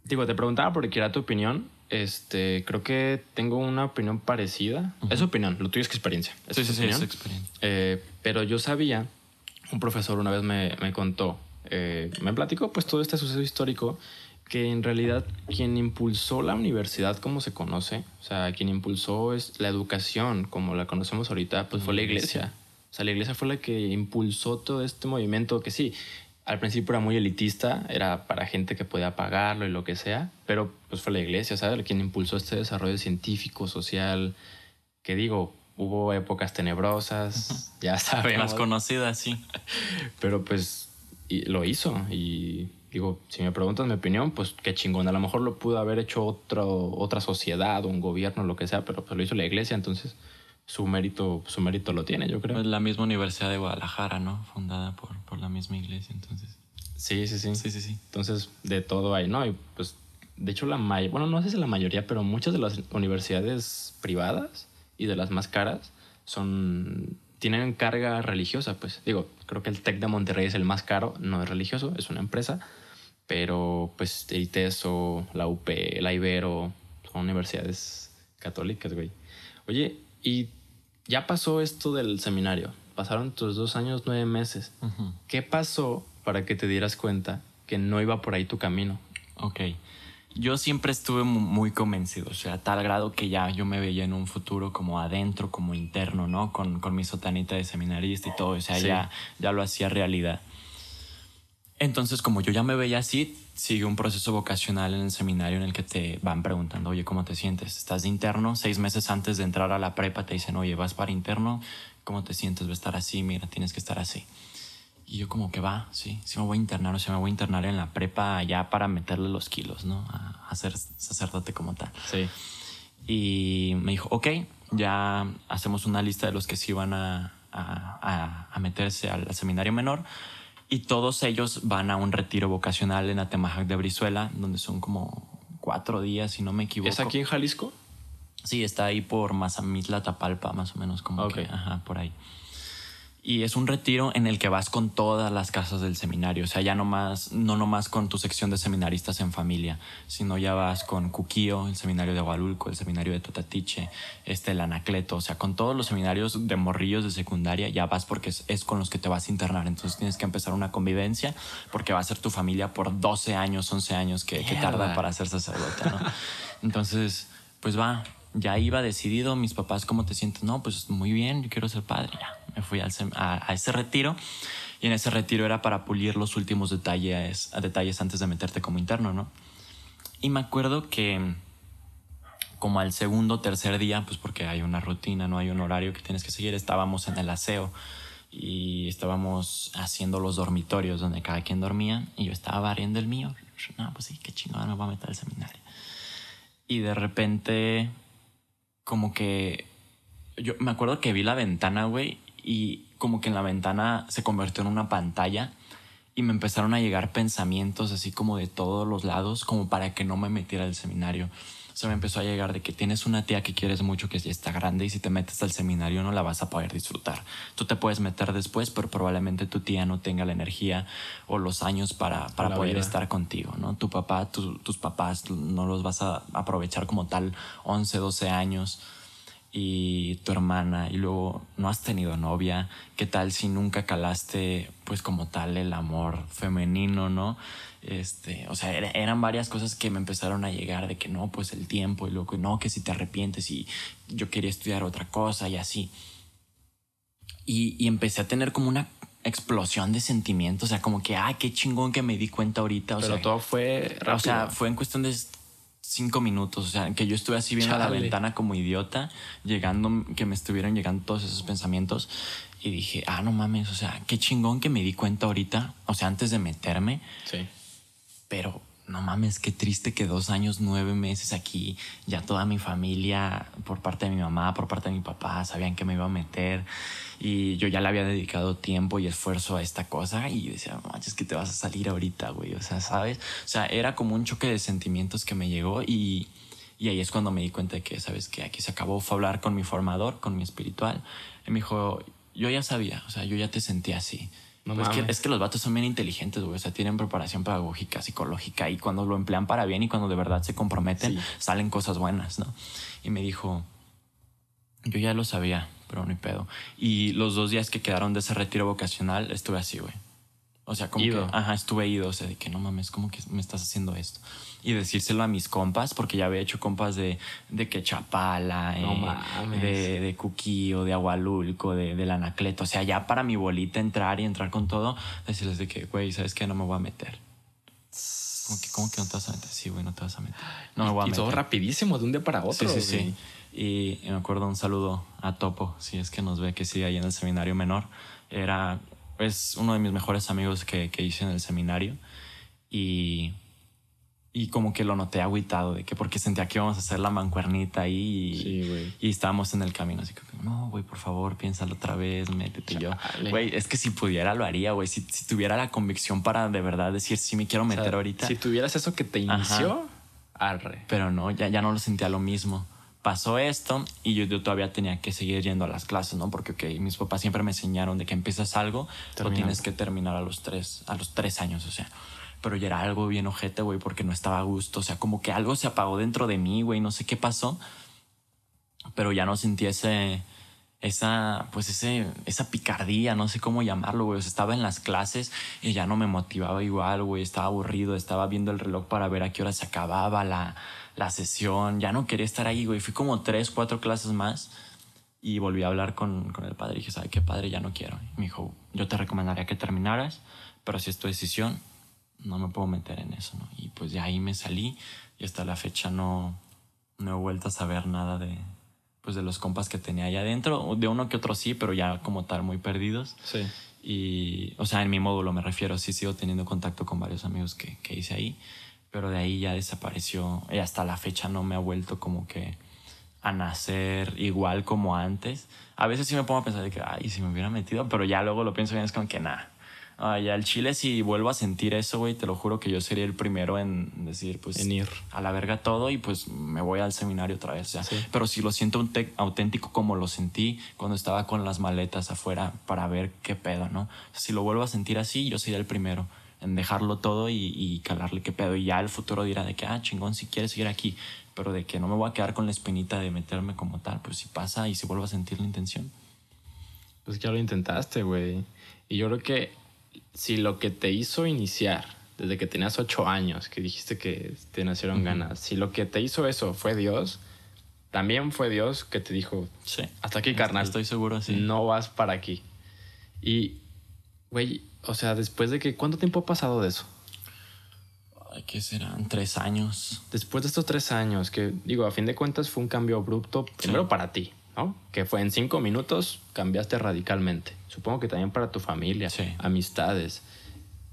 digo, te preguntaba porque era tu opinión. Este, creo que tengo una opinión parecida. Es opinión, lo tuyo es experiencia. Es Sí, sí, sí, es experiencia. Eh, pero yo sabía, un profesor una vez me, me contó, eh, me platicó pues todo este suceso histórico, que en realidad quien impulsó la universidad como se conoce, o sea, quien impulsó es la educación como la conocemos ahorita, pues fue la iglesia. Sea, la iglesia fue la que impulsó todo este movimiento que sí, al principio era muy elitista, era para gente que podía pagarlo y lo que sea, pero pues fue la iglesia, ¿sabes? Quien impulsó este desarrollo científico, social, que digo, hubo épocas tenebrosas, ya sabemos. Las conocidas, sí. Pero pues y lo hizo y digo, si me preguntas mi opinión, pues qué chingón. A lo mejor lo pudo haber hecho otro, otra sociedad o un gobierno, lo que sea, pero pues lo hizo la iglesia, entonces su mérito, su mérito lo tiene, yo creo. Pues la misma Universidad de Guadalajara, ¿no? Fundada por, por la misma iglesia, entonces. Sí, sí, sí. Sí, sí, sí. Entonces, de todo hay, ¿no? Y pues, de hecho, la mayoría, bueno, no sé si la mayoría, pero muchas de las universidades privadas y de las más caras son, tienen carga religiosa, pues. Digo, creo que el TEC de Monterrey es el más caro, no es religioso, es una empresa, pero pues el ITES o la UP, la Ibero, son universidades católicas, güey. Oye, y ya pasó esto del seminario, pasaron tus dos años, nueve meses. Ujú. ¿Qué pasó para que te dieras cuenta que no iba por ahí tu camino? Ok. Yo siempre estuve mu- muy convencido, o sea, a tal grado que ya yo me veía en un futuro como adentro, como interno, ¿no? Con, con mi sotanita de seminarista y todo, o sea, Sí. ya, ya lo hacía realidad. Entonces, como yo ya me veía así, sigue un proceso vocacional en el seminario en el que te van preguntando, oye, ¿cómo te sientes? ¿Estás de interno? Seis meses antes de entrar a la prepa te dicen, oye, vas para interno, ¿cómo te sientes? Va a estar así, mira, tienes que estar así. Y yo como que va, sí, sí me voy a internar, o sea, me voy a internar en la prepa ya para meterle los kilos, ¿no? A, a ser sacerdote como tal. Sí. Y me dijo, ok, ya hacemos una lista de los que se iban a, a- a- a meterse al seminario menor y todos ellos van a un retiro vocacional en Atemajac de Brizuela, donde son como cuatro días, si no me equivoco. ¿Es aquí en Jalisco? Sí, está ahí por Mazamitla, Tapalpa, más o menos, como Ok. que, ajá, por ahí. Y es un retiro en el que vas con todas las casas del seminario. O sea, ya no más, no nomás con tu sección de seminaristas en familia, sino ya vas con Cuquío, el seminario de Agualulco, el seminario de Totatiche, este, el Anacleto. O sea, con todos los seminarios de morrillos de secundaria ya vas porque es, con los que te vas a internar. Entonces tienes que empezar una convivencia porque va a ser tu familia por 12 años, 11 años que, que tarda para ser sacerdote, ¿no? Entonces, pues va, ya iba decidido, mis papás, ¿cómo te sientes? No, pues muy bien, yo quiero ser padre. Ya, me fui a, a, ese retiro y en ese retiro era para pulir los últimos detalles, detalles antes de meterte como interno, ¿no? Y me acuerdo que como al segundo, tercer día, pues porque hay una rutina, no hay un horario que tienes que seguir, estábamos en el aseo y estábamos haciendo los dormitorios donde cada quien dormía y yo estaba barriendo el mío. No, pues sí, qué chingón, me voy a meter al seminario. Y de repente como que yo me acuerdo que vi la ventana, güey, y como que en la ventana se convirtió en una pantalla y me empezaron a llegar pensamientos así como de todos los lados, como para que no me metiera al seminario. Se me empezó a llegar de que tienes una tía que quieres mucho que ya está grande y si te metes al seminario no la vas a poder disfrutar. Tú te puedes meter después, pero probablemente tu tía no tenga la energía o los años para, para poder estar contigo, ¿no? Tu papá, tus papás no los vas a aprovechar como tal 11, 12 años y tu hermana y luego no has tenido novia, ¿qué tal si nunca calaste pues como tal el amor femenino, ¿no? Este, o sea, eran varias cosas que me empezaron a llegar de que no, pues el tiempo y luego no, que si te arrepientes y yo quería estudiar otra cosa y así. Y, empecé a tener como una explosión de sentimientos, o sea, como que, ah, qué chingón que me di cuenta ahorita. O Pero todo fue rápido. O sea, fue en cuestión de cinco minutos, o sea, que yo estuve así viendo a la ventana como idiota, llegando, que me estuvieran llegando todos esos pensamientos y dije, ah, no mames, o sea, qué chingón que me di cuenta ahorita, o sea, antes de meterme. Sí. Pero no mames, qué triste que dos años, nueve meses aquí, ya toda mi familia, por parte de mi mamá, por parte de mi papá, sabían que me iba a meter y yo ya le había dedicado tiempo y esfuerzo a esta cosa y decía, manches, que te vas a salir ahorita, güey, o sea, ¿sabes? O sea, era como un choque de sentimientos que me llegó y, y ahí es cuando me di cuenta de que, ¿sabes? Que aquí se acabó, fue hablar con mi formador, con mi espiritual, y me dijo, yo ya sabía, o sea, yo ya te sentía así pues es, que, los vatos son bien inteligentes, güey. O sea, tienen preparación pedagógica, psicológica y cuando lo emplean para bien y cuando de verdad se comprometen, salen cosas buenas, ¿no? Y me dijo, yo ya lo sabía, pero no hay pedo. Y los dos días que quedaron de ese retiro vocacional, estuve así, güey. O sea, como que, ajá, estuve ido, o sea, de que no mames, ¿cómo que me estás haciendo esto? Y decírselo a mis compas, porque ya había hecho compas de, de Quechapala, eh, de, de Cuquío, de Agualulco, de, del Anacleto. O sea, ya para mi bolita entrar y entrar con todo, decirles de que, güey, ¿sabes qué? No me voy a meter. Como que, ¿Cómo que no te vas a meter? Sí, güey, no te vas a meter. No me voy a y meter. todo rapidísimo, de un día para otro. Sí, sí, sí. Y, y me acuerdo un saludo a Topo, si es que nos ve que sigue ahí en el seminario menor. Era es uno de mis mejores amigos que, que hice en el seminario y, y como que lo noté agüitado de que porque sentía que íbamos a hacer la mancuernita ahí y, estábamos en el camino así que no güey por favor piénsalo otra vez métete yo güey es que si pudiera lo haría güey si, si, tuviera la convicción para de verdad decir sí me quiero meter ahorita si tuvieras eso que te inició arre. Pero no ya, ya no lo sentía lo mismo pasó esto y yo, todavía tenía que seguir yendo a las clases, ¿no? Porque okay, mis papás siempre me enseñaron de que empiezas algo, lo tienes que terminar a los tres, a los tres años, o sea. Pero ya era algo bien ojete, güey, porque no estaba a gusto. O sea, como que algo se apagó dentro de mí, güey, no sé qué pasó. Pero ya no sentí ese, esa, pues ese, esa picardía, no sé cómo llamarlo, güey. O sea, estaba en las clases y ya no me motivaba igual, güey. Estaba aburrido, estaba viendo el reloj para ver a qué hora se acababa la, la sesión, ya no quería estar ahí, güey. Fui como tres, cuatro clases más y volví a hablar con, con el padre. Y dije, ¿sabe qué, padre? Ya no quiero. Y me dijo, yo te recomendaría que terminaras, pero si es tu decisión, no me puedo meter en eso, ¿no? Y pues de ahí me salí y hasta la fecha no, no he vuelto a saber nada de, pues de los compas que tenía allá adentro. De uno que otro sí, pero ya como tal muy perdidos. Sí. Y, o sea, en mi módulo me refiero, sí sigo teniendo contacto con varios amigos que, que hice ahí pero de ahí ya desapareció y hasta la fecha no me ha vuelto como que a nacer igual como antes. A veces sí me pongo a pensar de que, ay, si me hubiera metido, pero ya luego lo pienso bien, es como que nada. Ay, al chile, si vuelvo a sentir eso, güey, te lo juro que yo sería el primero en decir, pues. En ir. A la verga todo y pues me voy al seminario otra vez. O sea, Pero si lo siento auténtico como lo sentí cuando estaba con las maletas afuera para ver qué pedo, ¿no? Si lo vuelvo a sentir así, yo sería el primero en dejarlo todo y, y calarle qué pedo. Y ya el futuro dirá de que, ah, chingón, si quieres seguir aquí. Pero de que no me voy a quedar con la espinita de meterme como tal, pues si pasa y se vuelve a sentir la intención. Pues ya lo intentaste, güey. Y yo creo que si lo que te hizo iniciar desde que tenías ocho años, que dijiste que te nacieron ganas, si lo que te hizo eso fue Dios, también fue Dios que te dijo, sí. hasta aquí, carnal. Estoy seguro, sí. No vas para aquí. Y, güey, o sea, después de que, ¿cuánto tiempo ha pasado de eso? Ay, ¿Qué serán? Tres años. Después de estos tres años, que digo, a fin de cuentas fue un cambio abrupto, primero para ti, ¿no? Que fue en cinco minutos, cambiaste radicalmente. Supongo que también para tu familia, amistades.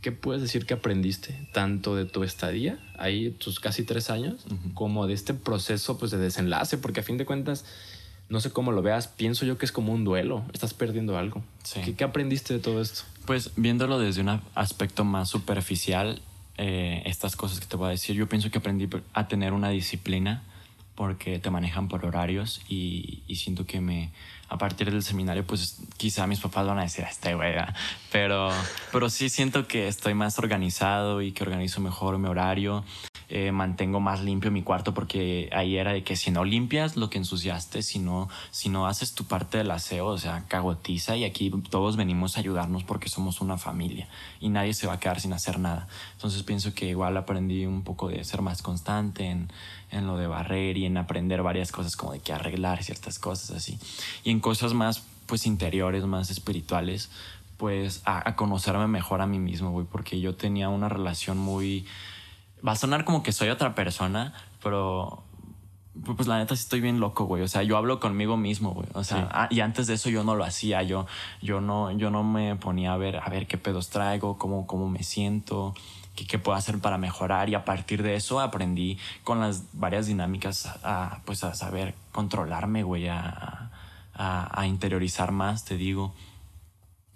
¿Qué puedes decir que aprendiste tanto de tu estadía, ahí tus casi tres años, como de este proceso pues, de desenlace? Porque a fin de cuentas, no sé cómo lo veas, pienso yo que es como un duelo, estás perdiendo algo. ¿Qué, aprendiste de todo esto? Pues viéndolo desde un aspecto más superficial, eh, estas cosas que te voy a decir, yo pienso que aprendí a tener una disciplina porque te manejan por horarios y, y siento que me a partir del seminario, pues quizá mis papás van a decir, este güey, pero, pero sí siento que estoy más organizado y que organizo mejor mi horario. Eh, mantengo más limpio mi cuarto porque ahí era de que si no limpias lo que ensuciaste, si no, si no haces tu parte del aseo, o sea, cagotiza y aquí todos venimos a ayudarnos porque somos una familia y nadie se va a quedar sin hacer nada. Entonces pienso que igual aprendí un poco de ser más constante en, en lo de barrer y en aprender varias cosas como de que arreglar ciertas cosas así. Y en cosas más pues interiores, más espirituales, pues a, conocerme mejor a mí mismo, güey, porque yo tenía una relación muy... Va a sonar como que soy otra persona, pero pues la neta sí estoy bien loco, güey. O sea, yo hablo conmigo mismo, güey. O sea, ah, y antes de eso yo no lo hacía. Yo, yo no, yo no me ponía a ver, a ver qué pedos traigo, cómo, cómo me siento qué, puedo hacer para mejorar. Y a partir de eso aprendí con las varias dinámicas a, pues a saber controlarme, güey, a, a, interiorizar más, te digo.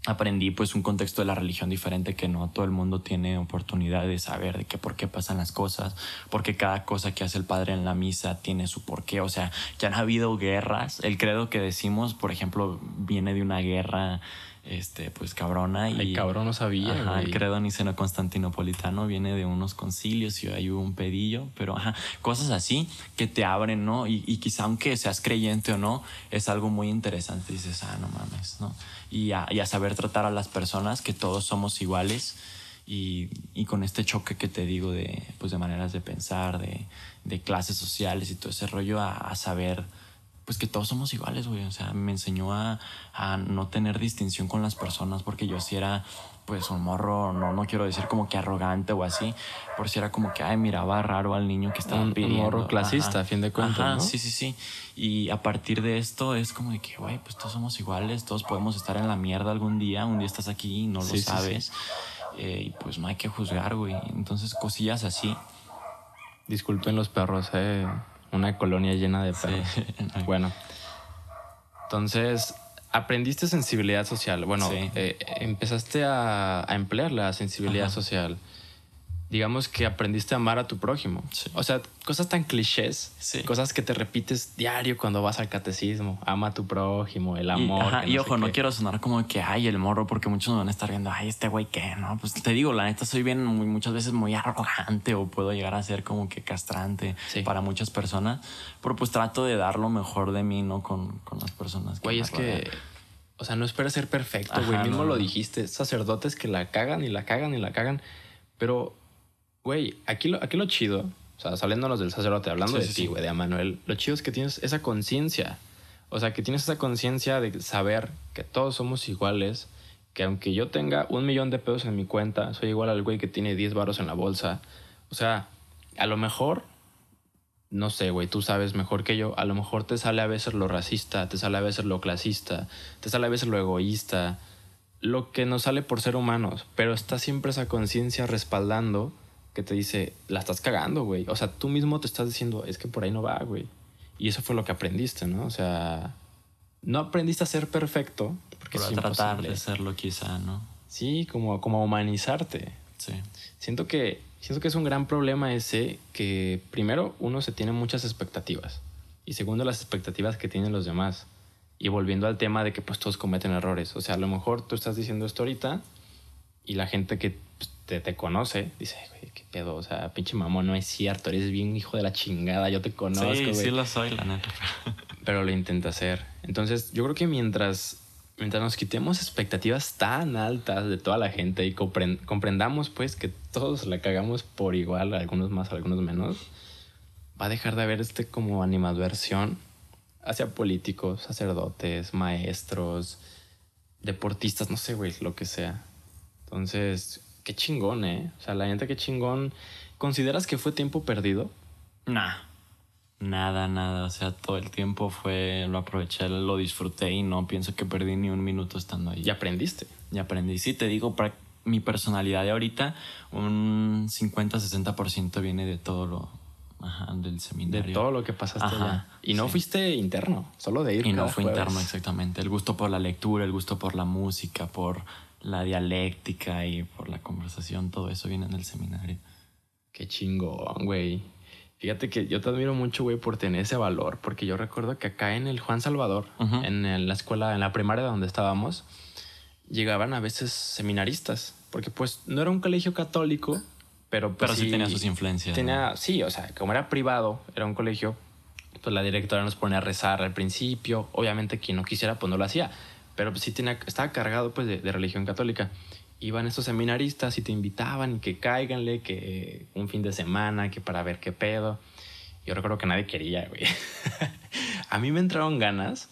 Aprendí pues un contexto de la religión diferente que no todo el mundo tiene oportunidad de saber de qué por qué pasan las cosas, porque cada cosa que hace el padre en la misa tiene su porqué, o sea, que han habido guerras, el credo que decimos, por ejemplo, viene de una guerra este, pues cabrona. Y, el cabrón no sabía. Ajá, el credo niceno constantinopolitano viene de unos concilios y hubo un pedillo, pero ajá, cosas así que te abren, ¿no? Y, y quizá aunque seas creyente o no, es algo muy interesante. Dices, ah, no mames, ¿no? Y a, y a saber tratar a las personas, que todos somos iguales. Y, y, con este choque que te digo de, pues de maneras de pensar, de, de clases sociales y todo ese rollo, a, a saber pues que todos somos iguales, güey. O sea, me enseñó a, a, no tener distinción con las personas porque yo sí era, pues, un morro, no, no quiero decir como que arrogante o así, por si era como que, ay, miraba raro al niño que estaba pidiendo. Un morro clasista, a fin de cuentas, Ajá, Sí, sí, sí. Y a partir de esto es como de que, güey, pues todos somos iguales, todos podemos estar en la mierda algún día, un día estás aquí y no lo sabes. Eh, y pues no hay que juzgar, güey. Entonces, cosillas así. Disculpen los perros, eh una colonia llena de perros. bueno, entonces aprendiste sensibilidad social. Bueno, eh, empezaste a, emplear la sensibilidad social digamos que aprendiste a amar a tu prójimo. O sea, cosas tan clichés, cosas que te repites diario cuando vas al catecismo. Ama a tu prójimo, el amor. Y, ojo, no quiero sonar como que, ay, el morro, porque muchos me van a estar viendo, ay, este güey, ¿qué? No, pues te digo, la neta, soy bien, muy, muchas veces muy arrogante o puedo llegar a ser como que castrante para muchas personas, pero pues trato de dar lo mejor de mí, ¿no? Con, con las personas. Güey, es que... O sea, no esperes ser perfecto, güey. Mismo lo dijiste. Sacerdotes que la cagan y la cagan y la cagan. Pero güey, aquí lo, aquí lo chido, o sea, saliéndonos del sacerdote, hablando de ti, güey, de Amanuel, lo chido es que tienes esa conciencia. O sea, que tienes esa conciencia de saber que todos somos iguales, que aunque yo tenga un millón de pesos en mi cuenta, soy igual al güey que tiene 10 baros en la bolsa. O sea, a lo mejor, no sé, güey, tú sabes mejor que yo, a lo mejor te sale a veces lo racista, te sale a veces lo clasista, te sale a veces lo egoísta, lo que nos sale por ser humanos, pero está siempre esa conciencia respaldando que te dice, la estás cagando, güey. O sea, tú mismo te estás diciendo, es que por ahí no va, güey. Y eso fue lo que aprendiste, ¿no? O sea, no aprendiste a ser perfecto. Porque Pero a tratar de serlo quizá, ¿no? Sí, como, como humanizarte. Sí. Siento que, siento que es un gran problema ese que primero uno se tiene muchas expectativas y segundo las expectativas que tienen los demás. Y volviendo al tema de que pues todos cometen errores. O sea, a lo mejor tú estás diciendo esto ahorita y la gente que pues, te, te, conoce dice, güey, qué pedo, o sea, pinche mamón, no es cierto, eres bien hijo de la chingada, yo te conozco. Sí, güey. sí lo soy, la neta. Pero lo intenta hacer. Entonces, yo creo que mientras, mientras nos quitemos expectativas tan altas de toda la gente y comprend, comprendamos pues que todos la cagamos por igual, algunos más, algunos menos, va a dejar de haber este como animadversión hacia políticos, sacerdotes, maestros, deportistas, no sé, güey, lo que sea. Entonces, qué chingón, ¿eh? O sea, la gente, qué chingón. ¿Consideras que fue tiempo perdido? Nah, nada, nada. O sea, todo el tiempo fue, lo aproveché, lo disfruté y no pienso que perdí ni un minuto estando ahí. Y aprendiste. Y aprendí. Sí, te digo, para mi personalidad de ahorita, un 50-60% viene de todo lo, Ajá, del seminario. De todo lo que pasaste Ajá, allá. Y no sí. fuiste interno, solo de ir. Y no fue jueves. interno, exactamente. El gusto por la lectura, el gusto por la música, por la dialéctica y por la conversación, todo eso viene en el seminario. Qué chingón, güey. Fíjate que yo te admiro mucho, güey, por tener ese valor, porque yo recuerdo que acá en el Juan Salvador, uh -huh. en la escuela, en la primaria donde estábamos, llegaban a veces seminaristas, porque pues no era un colegio católico, pero, pues, pero sí, sí, tenía sus influencias. Tenía, ¿no? Sí, o sea, como era privado, era un colegio, pues la directora nos ponía a rezar al principio. Obviamente quien no quisiera, pues no lo hacía. Pero pues, sí tenía, estaba cargado pues de, religión católica. Iban estos seminaristas y te invitaban y que cáiganle, que un fin de semana, que para ver qué pedo. Yo recuerdo que nadie quería, güey. a mí me entraron ganas.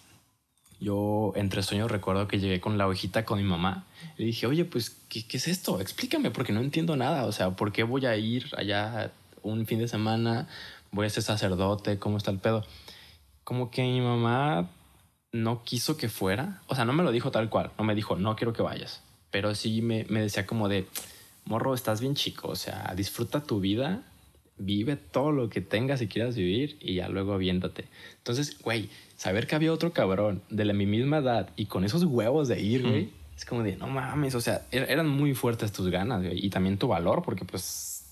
Yo entre sueños recuerdo que llegué con la hojita con mi mamá. Le dije, oye, pues, ¿qué, ¿qué, es esto? Explícame, porque no entiendo nada. O sea, ¿por qué voy a ir allá un fin de semana? Voy a ser sacerdote, ¿cómo está el pedo? Como que mi mamá no quiso que fuera. O sea, no me lo dijo tal cual. No me dijo, no quiero que vayas. Pero sí me, me decía como de, morro, estás bien chico. O sea, disfruta tu vida. Vive todo lo que tengas y quieras vivir y ya luego aviéntate. Entonces, güey, saber que había otro cabrón de la mi misma edad y con esos huevos de ir, güey, mm. es como de, no mames, o sea, er, eran muy fuertes tus ganas, güey, y también tu valor, porque pues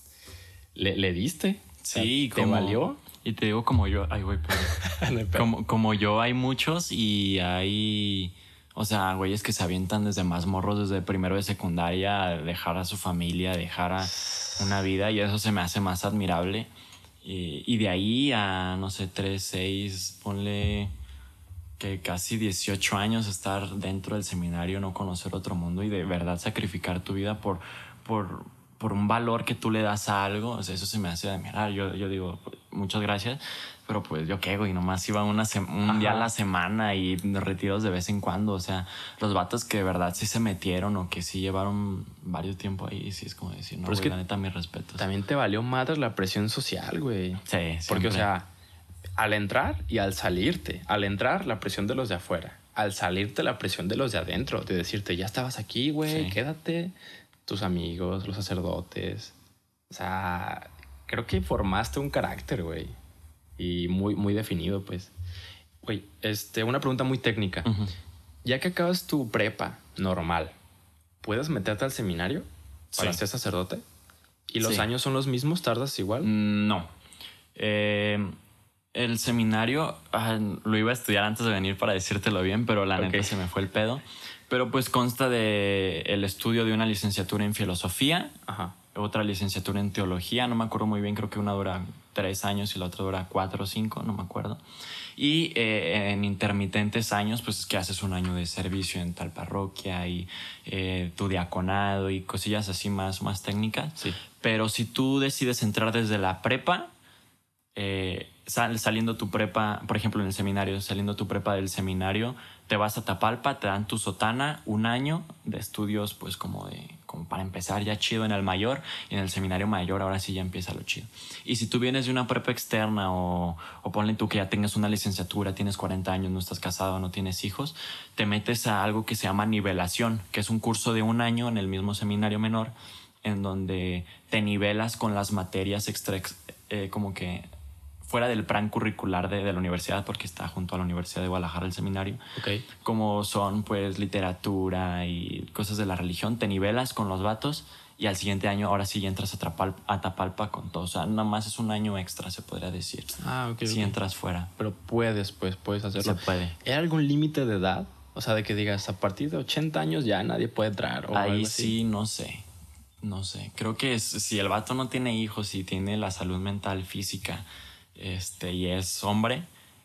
le, le diste. Sí, o sea, ¿te valió? Y te digo como yo, ay, güey, como, como yo hay muchos y hay, o sea, güeyes que se avientan desde más morros, desde primero de secundaria, dejar a su familia, dejar a una vida y eso se me hace más admirable. Y, y de ahí a, no sé, 3, 6, ponle que casi 18 años estar dentro del seminario, no conocer otro mundo y de verdad sacrificar tu vida por, por, por un valor que tú le das a algo, o sea, eso se me hace admirar. Yo, yo digo, muchas gracias, pero pues yo qué, güey, nomás iba una un Ajá. día a la semana y retiros de vez en cuando. O sea, los vatos que de verdad sí se metieron o que sí llevaron varios tiempo ahí, sí es como decir, no, pero güey, es que la neta, mis respetos. También te valió madre la presión social, güey. Sí, Porque, siempre. o sea, al entrar y al salirte, al entrar la presión de los de afuera, al salirte la presión de los de adentro, de decirte, ya estabas aquí, güey, sí. quédate tus amigos, los sacerdotes. O sea, creo que formaste un carácter, güey. Y muy, muy definido, pues. Güey, este, una pregunta muy técnica. Uh -huh. Ya que acabas tu prepa normal, ¿puedes meterte al seminario para sí. ser sacerdote? ¿Y los sí. años son los mismos? ¿Tardas igual? No. Eh, el seminario ah, lo iba a estudiar antes de venir para decírtelo bien, pero la okay. neta se me fue el pedo. Pero pues consta de el estudio de una licenciatura en filosofía, Ajá. otra licenciatura en teología, no me acuerdo muy bien, creo que una dura tres años y la otra dura cuatro o cinco, no me acuerdo. Y eh, en intermitentes años, pues es que haces un año de servicio en tal parroquia y eh, tu diaconado y cosillas así más, más técnicas. Sí. Pero si tú decides entrar desde la prepa, eh, sal, saliendo tu prepa, por ejemplo en el seminario, saliendo tu prepa del seminario, te vas a Tapalpa, te dan tu sotana, un año de estudios, pues como de como para empezar ya chido en el mayor y en el seminario mayor ahora sí ya empieza lo chido. Y si tú vienes de una prepa externa o, o ponle tú que ya tengas una licenciatura, tienes 40 años, no estás casado, no tienes hijos, te metes a algo que se llama nivelación, que es un curso de un año en el mismo seminario menor en donde te nivelas con las materias extra, eh, como que fuera del plan curricular de, de la universidad, porque está junto a la Universidad de Guadalajara el seminario, Ok. como son pues literatura y cosas de la religión, te nivelas con los vatos y al siguiente año ahora sí entras a, Trapal- a Tapalpa con todo. O sea, nada más es un año extra, se podría decir. Ah, ok. Si ok. entras fuera. Pero puedes, pues, puedes hacerlo. Se puede. ¿Hay algún límite de edad? O sea, de que digas, a partir de 80 años ya nadie puede entrar. O Ahí algo así. sí, no sé. No sé. Creo que es- si el vato no tiene hijos y tiene la salud mental, física, este, y es hombre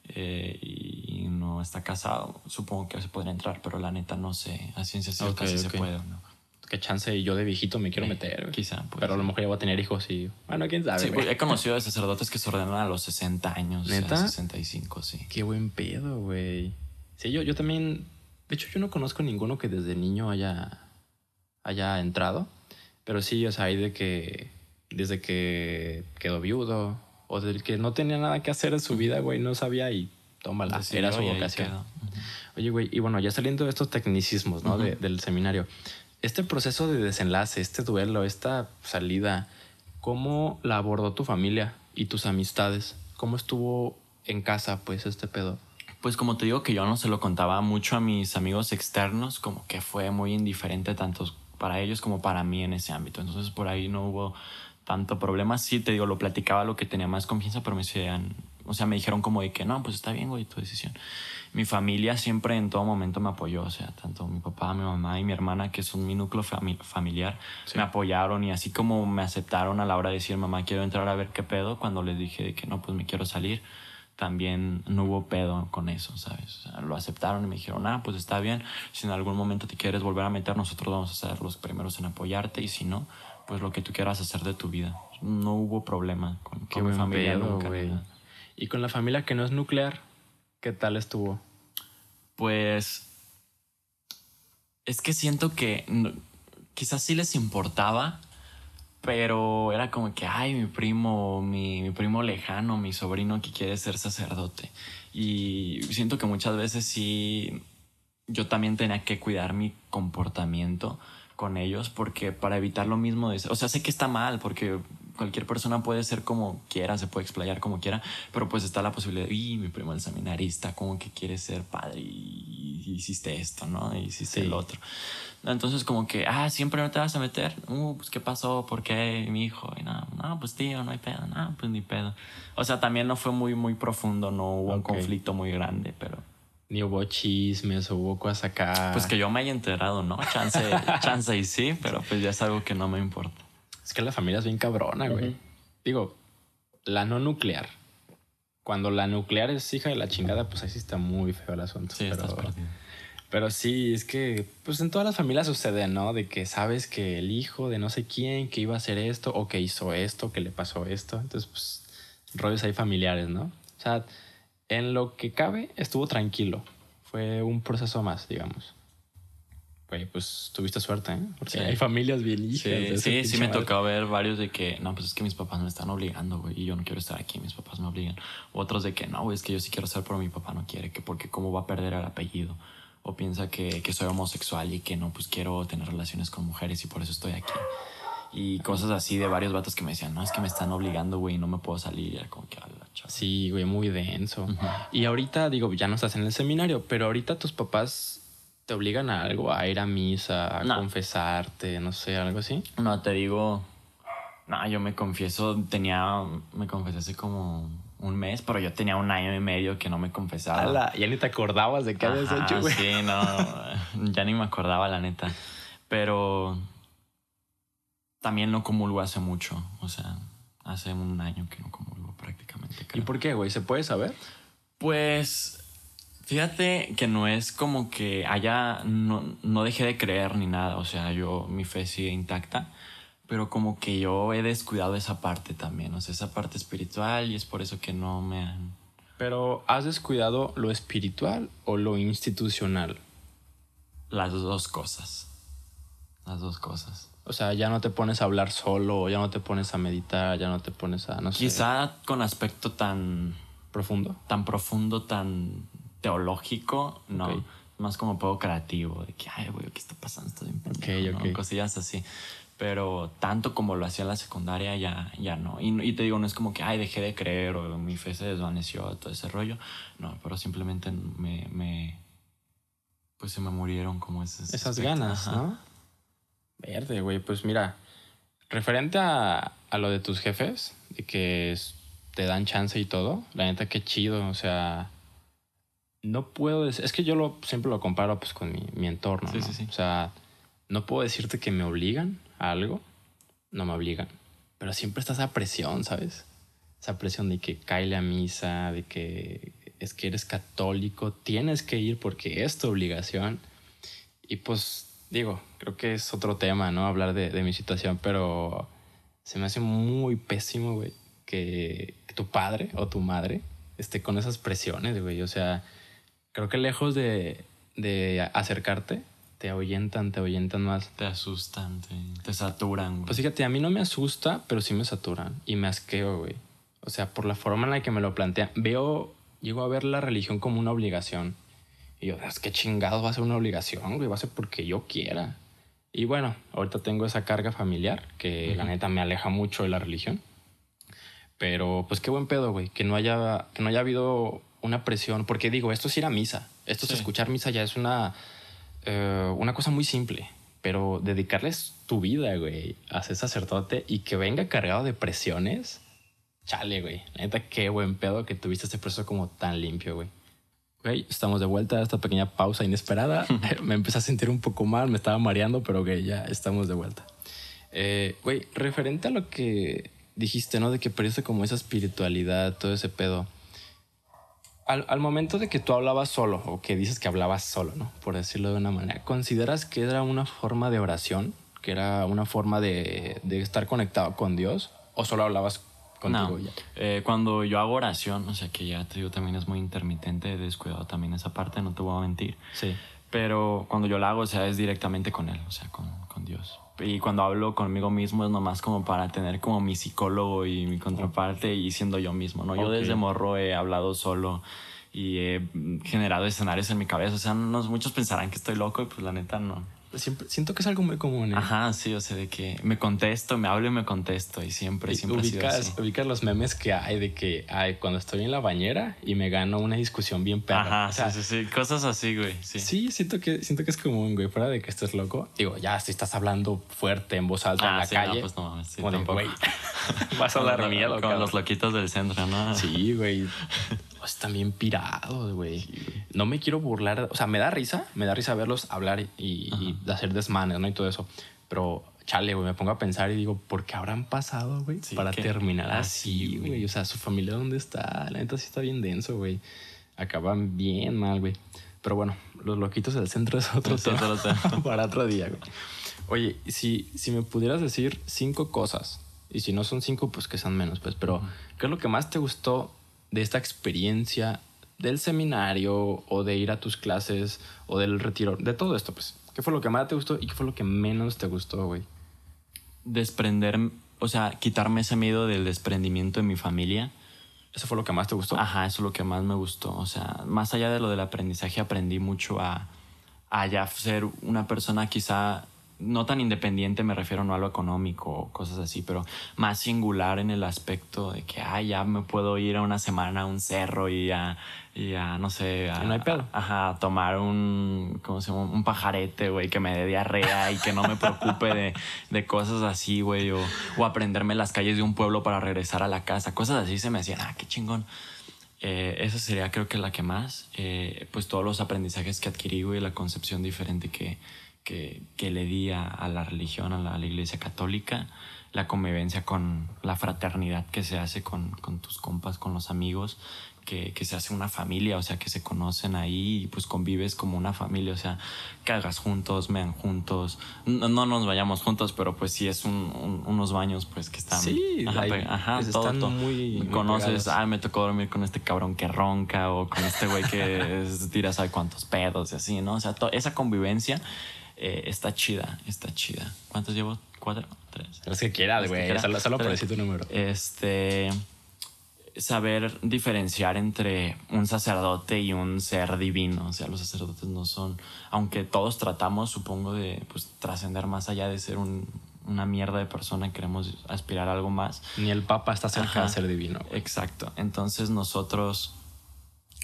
eh, y no está casado, supongo que se podría entrar, pero la neta no sé. A ciencia cierta Ok, si ok. se puede o no. Que chance yo de viejito me quiero Eh, meter. quizá, puede Pero a lo mejor ya voy a tener hijos y. Bueno, quién sabe. Sí, pues, he conocido de sacerdotes que se ordenan a los 60 años. ¿Neta? O sea, 65, sí. Qué buen pedo, güey. Sí, yo, yo también. De hecho, yo no conozco ninguno que desde niño haya, haya entrado. Pero sí, o sea, hay de que. Desde que quedó viudo. O del que no tenía nada que hacer en su vida, güey. No sabía y tómala. Era su vocación. Oye, güey, y bueno, ya saliendo de estos tecnicismos, ¿no? de- del seminario. Este proceso de desenlace, este duelo, esta salida, ¿cómo la abordó tu familia y tus amistades? ¿Cómo estuvo en casa, pues, este pedo? Pues como te digo que yo no se lo contaba mucho a mis amigos externos, como que fue muy indiferente tanto para ellos como para mí en ese ámbito. Entonces por ahí no hubo tanto problema. Sí, te digo, lo platicaba lo que tenía más confianza, pero me decían, o sea, me dijeron como de que no, pues está bien, güey, tu decisión. Mi familia siempre en todo momento me apoyó, o sea, tanto mi papá, mi mamá y mi hermana, que son mi núcleo fami- familiar, Sí. me apoyaron y así como me aceptaron a la hora de decir, mamá, quiero entrar a ver qué pedo, cuando les dije de que no, pues me quiero salir, también no hubo pedo con eso, ¿sabes? O sea, lo aceptaron y me dijeron, ah, pues está bien, si en algún momento te quieres volver a meter, nosotros vamos a ser los primeros en apoyarte y si no, pues lo que tú quieras hacer de tu vida. No hubo problema con, Qué con mi familia pedo, nunca, nada. Y con la familia que no es nuclear, ¿qué tal estuvo? Pues es que siento que no- quizás sí les importaba, pero era como que, ay, mi primo, mi, mi primo lejano, mi sobrino que quiere ser sacerdote. Y siento que muchas veces sí, yo también tenía que cuidar mi comportamiento con ellos porque para evitar lo mismo de o sea sé que está mal porque cualquier persona puede ser como quiera se puede explayar como quiera pero pues está la posibilidad y mi primo el seminarista como que quiere ser padre y, hiciste esto no y hiciste Sí. el otro entonces como que ah siempre no te vas a meter uh, pues qué pasó por qué mi hijo y no no pues tío no hay pedo no pues ni pedo o sea también no fue muy muy profundo no hubo un Ok. conflicto muy grande pero Ni hubo chismes o hubo cosas acá. pues que yo me haya enterado, ¿no? Chance, chance y sí, pero pues ya es algo que no me importa. Es que la familia es bien cabrona, güey. Ujú. Digo, la no nuclear. Cuando la nuclear es hija de la chingada, pues ahí sí está muy feo el asunto. Sí, estás pero, perdido. pero sí, es que pues en todas las familias sucede, ¿no? De que sabes que el hijo de no sé quién que iba a hacer esto o que hizo esto, que le pasó esto. Entonces, pues, rollos ahí familiares, ¿no? O sea, en lo que cabe, estuvo tranquilo. Fue un proceso más, digamos. Güey, pues tuviste suerte, ¿eh? Porque Sí. hay familias bien hijas. Sí, sí, me madre. tocó ver varios de que, no, pues es que mis papás me están obligando, güey, y yo no quiero estar aquí, mis papás me obligan. Otros de que, no, güey, es que yo sí quiero ser, pero mi papá no quiere, que porque cómo va a perder el apellido. O piensa que, que soy homosexual y que no, pues quiero tener relaciones con mujeres y por eso estoy aquí. Y cosas así de varios vatos que me decían, no, es que me están obligando, güey, y no me puedo salir. Y era como que, Sí, güey, muy denso. Y ahorita, digo, ya no estás en el seminario, pero ahorita tus papás te obligan a algo, a ir a misa, a No. confesarte, no sé, algo así. No, te digo. No, yo me confieso, tenía. Me confesé hace como un mes, pero yo tenía un año y medio que no me confesaba. Ala, ya ni te acordabas de qué habías hecho, güey. Sí, no. ya ni me acordaba, la neta. Pero. También no comulgo hace mucho. O sea, hace un año que no comulgo prácticamente. ¿Y creo. por qué, güey? ¿Se puede saber? Pues fíjate que no es como que haya, no, no dejé de creer ni nada, o sea, yo, mi fe sigue intacta, pero como que yo he descuidado esa parte también, o sea, esa parte espiritual y es por eso que no me han... Pero ¿has descuidado lo espiritual o lo institucional? Las dos cosas, las dos cosas. O sea, ya no te pones a hablar solo, ya no te pones a meditar, ya no te pones a, no sé, Quizá con aspecto tan, profundo. tan profundo, tan teológico, no. Ok. Más como poco creativo, de que, ay, güey, ¿qué está pasando? Estoy bien pendejo", Ok, ¿no? ok. Cosillas así. pero tanto como lo hacía en la secundaria ya, ya no. Y, y te digo, no es como que, ay, dejé de creer o mi fe se desvaneció, todo ese rollo. No, pero simplemente me, me pues se me murieron como esas, esas ganas, ¿no? Verde, güey, pues mira, referente a, a, lo de tus jefes, de que te dan chance y todo, la neta qué chido, o sea, no puedo decir, es que yo lo, siempre lo comparo pues con mi, mi entorno, sí, sí, sí. o sea, no puedo decirte que me obligan a algo, no me obligan, pero siempre está esa presión, ¿sabes? Esa presión de que cae a misa, de que es que eres católico, tienes que ir porque es tu obligación. Y pues digo, creo que es otro tema, ¿no? Hablar de, de mi situación, pero se me hace muy pésimo, güey, que, que, tu padre o tu madre esté con esas presiones, güey. O sea, creo que lejos de, de acercarte, te ahuyentan, te ahuyentan más. Te asustan, te, te saturan. Güey. Pues fíjate, a mí no me asusta, pero sí me saturan y me asqueo, güey. O sea, por la forma en la que me lo plantean, veo, llego a ver la religión como una obligación. Y yo, es que chingado va a ser una obligación, güey, va a ser porque yo quiera. Y bueno, ahorita tengo esa carga familiar que uh -huh. la neta me aleja mucho de la religión. Pero pues qué buen pedo, güey, que no haya que no haya habido una presión, porque digo, esto es ir a misa, esto sí. es escuchar misa ya es una eh, una cosa muy simple, pero dedicarles tu vida, güey, a ser sacerdote y que venga cargado de presiones, chale, güey. La neta, qué buen pedo que tuviste este proceso como tan limpio, güey. Güey, estamos de vuelta a esta pequeña pausa inesperada. me empecé a sentir un poco mal, me estaba mareando, pero güey, ya estamos de vuelta. Eh, güey, referente a lo que dijiste, ¿no? De que perdiste como esa espiritualidad, todo ese pedo. Al, al, momento de que tú hablabas solo, o que dices que hablabas solo, ¿no? Por decirlo de una manera, ¿consideras que era una forma de oración? ¿Que era una forma de, de estar conectado con Dios? ¿O solo hablabas contigo no. ya? Eh, cuando yo hago oración, o sea que ya te digo, también es muy intermitente, he descuidado también esa parte, no te voy a mentir. Sí. Pero cuando yo la hago, o sea, es directamente con Él, o sea, con, con Dios y cuando hablo conmigo mismo es nomás como para tener como mi psicólogo y mi contraparte y siendo yo mismo, ¿no? Yo okay. desde morro he hablado solo y he generado escenarios en mi cabeza, o sea, no, muchos pensarán que estoy loco y pues la neta no. Siempre, siento que es algo muy común. ¿eh? Ajá, sí, o sea, de que me contesto, me hablo y me contesto y siempre, y siempre ubicas, ha sido así. ubicas los memes que hay de que ay, cuando estoy en la bañera y me gano una discusión bien perra. Ajá, o sea, sí, sí, sí, cosas así, güey. Sí. sí, siento que siento que es común, güey, fuera de que estés loco. Digo, ya si estás hablando fuerte en voz alta ah, en la sí, calle. No, pues no mames, sí, güey, vas a hablar miedo, Con los loquitos del centro, ¿no? Sí, güey. Pues también pirados, güey. No me quiero burlar. O sea, me da risa, me da risa verlos hablar y, y hacer desmanes, ¿no? Y todo eso. Pero, chale, güey, me pongo a pensar y digo, ¿por qué habrán pasado, güey? Sí, para terminar así, güey. O sea, su familia, ¿dónde está? La neta sí está bien denso, güey. Acaban bien mal, güey. Pero bueno, los loquitos del centro es otro tema. Para otro día, güey. Oye, si, si me pudieras decir cinco cosas, y si no son cinco, pues que sean menos, pues, pero. ¿qué es lo que más te gustó de esta experiencia del seminario o de ir a tus clases o del retiro, de todo esto, pues. ¿Qué fue lo que más te gustó y qué fue lo que menos te gustó, güey? Desprender, o sea, quitarme ese miedo del desprendimiento de mi familia. ¿Eso fue lo que más te gustó? Ajá, eso es lo que más me gustó. O sea, más allá de lo del aprendizaje, aprendí mucho a, a ya ser una persona quizá no tan independiente, me refiero no a lo económico o cosas así, pero más singular en el aspecto de que, ah, ya me puedo ir a una semana a un cerro y a, y a no sé, a, no hay pedo. Ajá, a tomar un, ¿cómo se llama? Un pajarete, güey, que me dé diarrea y que no me preocupe de, de cosas así, güey, o, o aprenderme las calles de un pueblo para regresar a la casa, cosas así se me hacían, ah, qué chingón. Eh, esa sería creo que la que más, eh, pues todos los aprendizajes que adquirí, güey, la concepción diferente que, que, que le di a, a, la religión, a la, a la, iglesia católica, la convivencia con la fraternidad que se hace con, con tus compas, con los amigos, que, que, se hace una familia, o sea, que se conocen ahí y pues convives como una familia, o sea, cagas juntos, mean juntos, no, no nos vayamos juntos, pero pues sí es un, un, unos baños pues que están... Sí, ajá, ajá pues todo, están todo. muy... Conoces, ah, me tocó dormir con este cabrón que ronca o con este güey que es, tira sabe cuántos pedos y así, ¿no? O sea, esa convivencia eh, está chida, está chida. ¿Cuántos llevo? ¿Cuatro? ¿Tres? Los que quieras, güey. Solo, solo por decir tu número. Este. Saber diferenciar entre un sacerdote y un ser divino. O sea, los sacerdotes no son. Aunque todos tratamos, supongo, de pues, trascender más allá de ser un, una mierda de persona, queremos aspirar a algo más. Ni el Papa está cerca Ajá. de ser divino. güey. Exacto. Entonces nosotros,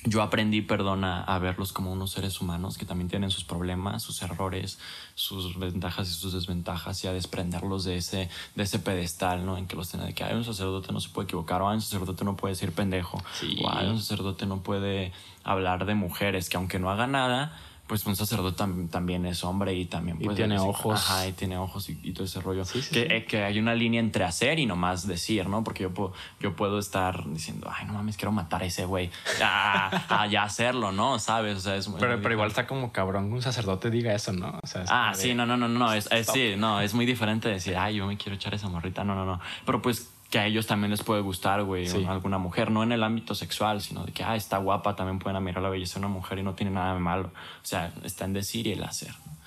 yo aprendí, perdona, a verlos como unos seres humanos que también tienen sus problemas, sus errores, sus ventajas y sus desventajas y a desprenderlos de ese, de ese pedestal, ¿no? En que los tiene de que hay un sacerdote no se puede equivocar, o hay un sacerdote no puede decir pendejo, Sí. o hay un sacerdote no puede hablar de mujeres, que aunque no haga nada, pues un sacerdote tam- también es hombre y también Y puede tiene decir- ojos. Ajá, y tiene ojos y, y todo ese rollo. Sí, sí, que, sí. eh, que hay una línea entre hacer y nomás decir, ¿no? Porque yo puedo, yo puedo estar diciendo, ay, no mames, quiero matar a ese güey. A, a ya hacerlo, ¿no? ¿Sabes? O sea, es muy- Pero, muy pero igual está como cabrón que un sacerdote diga eso, ¿no? O sea, es Ah, como de- sí, no, no, no, no, es, es- sí, no, es muy diferente decir, ay, yo me quiero echar esa morrita, no, no, no. Pero pues que a ellos también les puede gustar, güey, Sí. alguna mujer, no en el ámbito sexual, sino de que, ah, está guapa, también pueden admirar la belleza de una mujer y no tiene nada de malo. O sea, está en decir y el hacer. ¿no?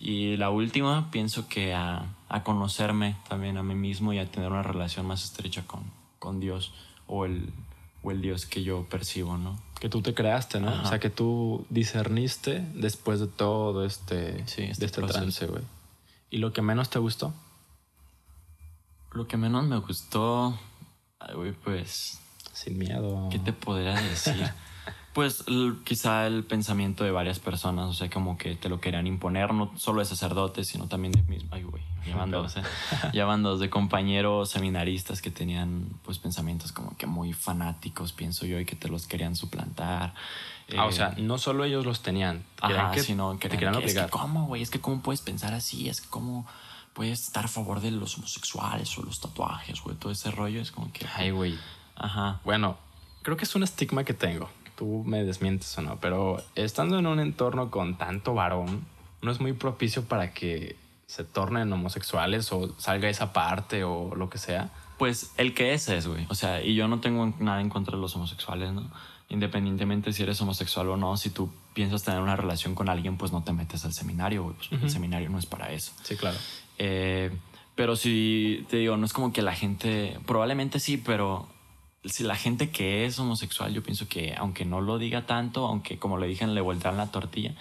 Y la última, pienso que a, a conocerme también a mí mismo y a tener una relación más estrecha con, con Dios o el, o el Dios que yo percibo, ¿no? Que tú te creaste, ¿no? Ajá. O sea, que tú discerniste después de todo este, Sí, este de este proceso. trance, güey. ¿Y lo que menos te gustó? Lo que menos me gustó, ay, güey, pues Sin miedo. ¿Qué te podría decir? Pues quizá el pensamiento de varias personas, o sea, como que te lo querían imponer, no solo de sacerdotes, sino también de mismos. Ay, güey, dos, ¿eh? Dos de compañeros seminaristas que tenían, pues, pensamientos como que muy fanáticos, pienso yo, y que te los querían suplantar. Ah, o Eh, sea, no solo ellos los tenían. Ajá, que sino te querían que, es que obligar. cómo, güey, es que cómo puedes pensar así, es que cómo puedes estar a favor de los homosexuales o los tatuajes, güey, todo ese rollo es como que... Ay, güey. Ajá. Bueno, creo que es un estigma que tengo. Tú me desmientes o no, pero estando en un entorno con tanto varón, no es muy propicio para que se tornen homosexuales o salga esa parte o lo que sea. Pues el que es es, güey. O sea, y yo no tengo nada en contra de los homosexuales, ¿no? Independientemente si eres homosexual o no, si tú piensas tener una relación con alguien, pues no te metes al seminario, güey. Pues el seminario no es para eso. Sí, claro. Eh, pero si te digo, no es como que la gente, probablemente sí, pero si la gente que es homosexual, yo pienso que aunque no lo diga tanto, aunque como le dije, le voltean la tortilla,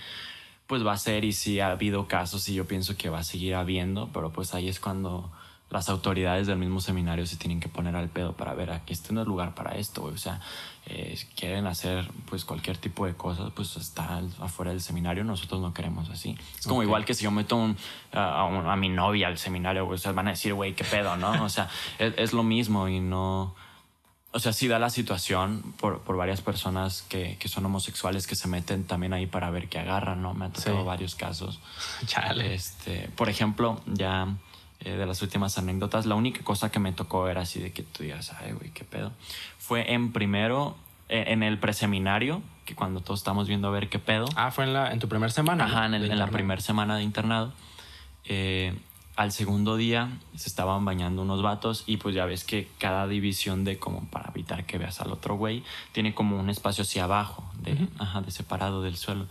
pues va a ser y sí ha habido casos y yo pienso que va a seguir habiendo, pero pues ahí es cuando las autoridades del mismo seminario se tienen que poner al pedo para ver aquí este no es lugar para esto, güey. O sea, eh, si quieren hacer pues cualquier tipo de cosas, pues está afuera del seminario, nosotros no queremos así. Es como Ok. igual que si yo meto un- a, a un- a mi novia al seminario, güey, o sea, van a decir, güey, qué pedo, ¿no? O sea, es, es lo mismo y no... O sea, sí da la situación por, por varias personas que, que son homosexuales que se meten también ahí para ver qué agarran, ¿no? Me han tocado Sí. varios casos. Chale. Este, por ejemplo, ya eh, de las últimas anécdotas, la única cosa que me tocó era así de que tú digas, ay, güey, qué pedo. Fue en primero, eh, en el preseminario, que cuando todos estamos viendo a ver qué pedo. Ah, fue en, la, en tu primera semana. Ajá, en, el- de en la primera semana de internado. Eh, al segundo día se estaban bañando unos vatos y pues ya ves que cada división de como para evitar que veas al otro güey tiene como un espacio hacia abajo, de, ajá, de separado del suelo.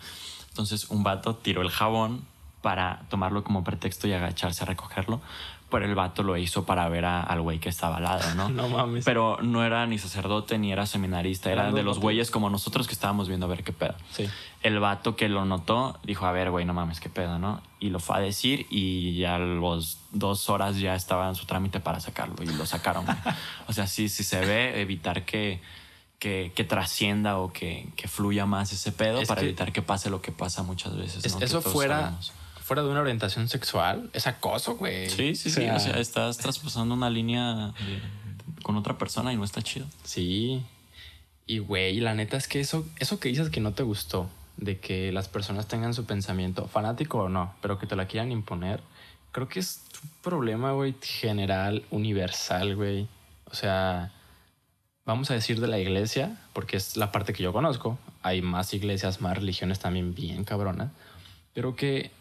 Entonces un vato tiró el jabón para tomarlo como pretexto y agacharse a recogerlo, pero el vato lo hizo para ver a- al güey que estaba al lado, ¿no? No mames. Pero no era ni sacerdote ni era seminarista, era Eran de los güeyes como nosotros que estábamos viendo a ver qué pedo. Sí. El vato que lo notó dijo, a ver, güey, no mames, qué pedo, ¿no? Y lo fue a decir y ya a los dos horas ya estaba en su trámite para sacarlo y lo sacaron. o sea, sí, sí se ve, evitar que, que, que trascienda o que, que fluya más ese pedo Es para que- evitar que pase lo que pasa muchas veces. Es- ¿no? Eso fuera, sabemos. Fuera de una orientación sexual, es acoso, güey. Sí, sí, O sí. sea, O sea, estás traspasando una línea de- con otra persona y no está chido. Sí. Y güey, la neta es que eso, eso que dices que no te gustó, de que las personas tengan su pensamiento, fanático o no, pero que te la quieran imponer, creo que es un problema, güey, general, universal, güey. O sea, vamos a decir de la iglesia, porque es la parte que yo conozco. Hay más iglesias, más religiones también bien cabronas, pero que,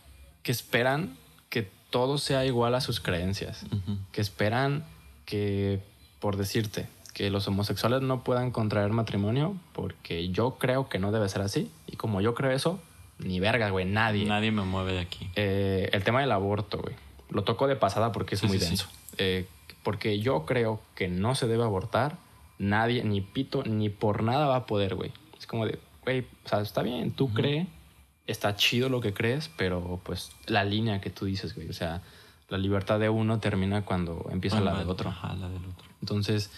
que esperan que todo sea igual a sus creencias que esperan que, por decirte, que los homosexuales no puedan contraer matrimonio porque yo creo que no debe ser así. Y como yo creo eso, ni verga, güey, nadie. Nadie me mueve de aquí. Eh, el tema del aborto, güey. Lo toco de pasada porque es Sí, muy sí, sí. denso. Eh, porque yo creo que no se debe abortar. Nadie, ni pito, ni por nada va a poder, güey. Es como de, güey, o sea, está bien, tú crees, está chido lo que crees, pero pues la línea que tú dices, güey. O sea, La libertad de uno termina cuando empieza la del otro. Ajá, la del otro. Entonces,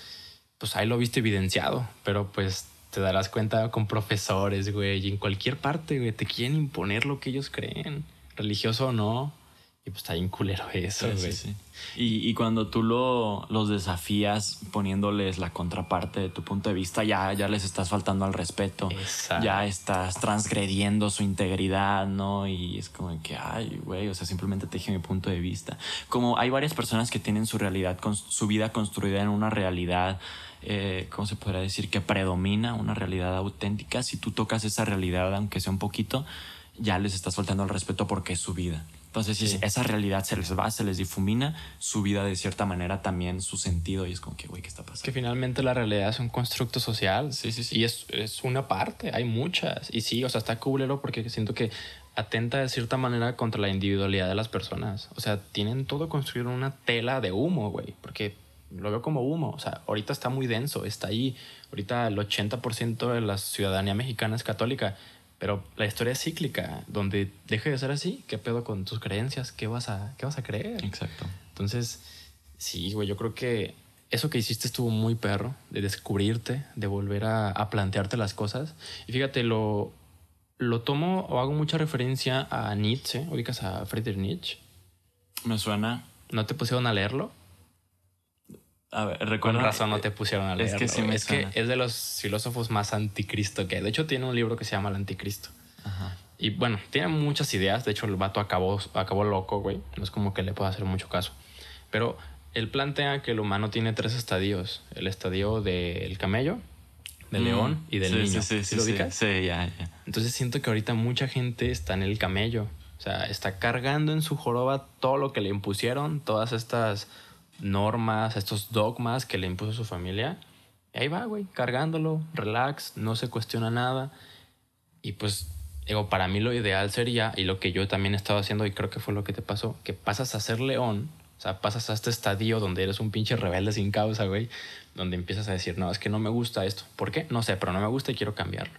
pues ahí lo viste evidenciado, pero pues te darás cuenta con profesores, güey, y en cualquier parte, güey, te quieren imponer lo que ellos creen, religioso o no. Y pues está bien culero eso, güey. sí, sí. Y, y cuando tú lo, los desafías poniéndoles la contraparte de tu punto de vista, ya, ya les estás faltando al respeto. Exacto. Ya estás transgrediendo su integridad, ¿no? Y es como que, ay, güey, o sea, simplemente te dije mi punto de vista. Como hay varias personas que tienen su realidad, con su vida construida en una realidad, eh, ¿cómo se podría decir? Que predomina una realidad auténtica. Si tú tocas esa realidad, aunque sea un poquito, ya les estás faltando al respeto porque es su vida. Entonces, Sí. esa realidad se les va, se les difumina, su vida de cierta manera también, su sentido, y es como que, güey, ¿qué está Es pasando? que finalmente la realidad es un constructo social. Sí, sí, sí. Y es, es una parte, hay muchas. Y sí, o sea, está culero porque siento que atenta de cierta manera contra la individualidad de las personas. O sea, tienen todo construido en una tela de humo, güey. Porque lo veo como humo. O sea, ahorita está muy denso, está ahí. Ahorita el 80% de la ciudadanía mexicana es católica. Pero la historia es cíclica, donde deje de ser así. ¿Qué pedo con tus creencias? ¿Qué vas a, qué vas a creer? Exacto. Entonces, sí, güey, yo creo que eso que hiciste estuvo muy perro, de descubrirte, de volver a, a plantearte las cosas. Y fíjate, lo, lo tomo o hago mucha referencia a Nietzsche, ubicas a Friedrich Nietzsche. Me suena. ¿No te pusieron a leerlo? A ver, Con recuerda. razón no te pusieron a es leerlo. que sí me es que es de los filósofos más anticristo que hay. De hecho, tiene un libro que se llama El Anticristo. Ajá. Y bueno, tiene muchas ideas. De hecho, el vato acabó, acabó loco, güey. No es como que le pueda hacer mucho caso. Pero él plantea que el humano tiene tres estadios. El estadio del camello, del Mm, león y del sí, niño. Sí, sí, ¿Sí lo sí, sí, ya, ya. Entonces siento que ahorita mucha gente está en el camello. O sea, está cargando en su joroba todo lo que le impusieron, todas estas normas, estos dogmas que le impuso su familia. Y ahí va, güey, cargándolo, relax, no se cuestiona nada. Y pues, digo, para mí lo ideal sería, y lo que yo también he estado haciendo, y creo que fue lo que te pasó, que pasas a ser león, o sea, pasas a este estadio donde eres un pinche rebelde sin causa, güey, donde empiezas a decir, no, es que no me gusta esto. ¿Por qué? No sé, pero no me gusta y quiero cambiarlo.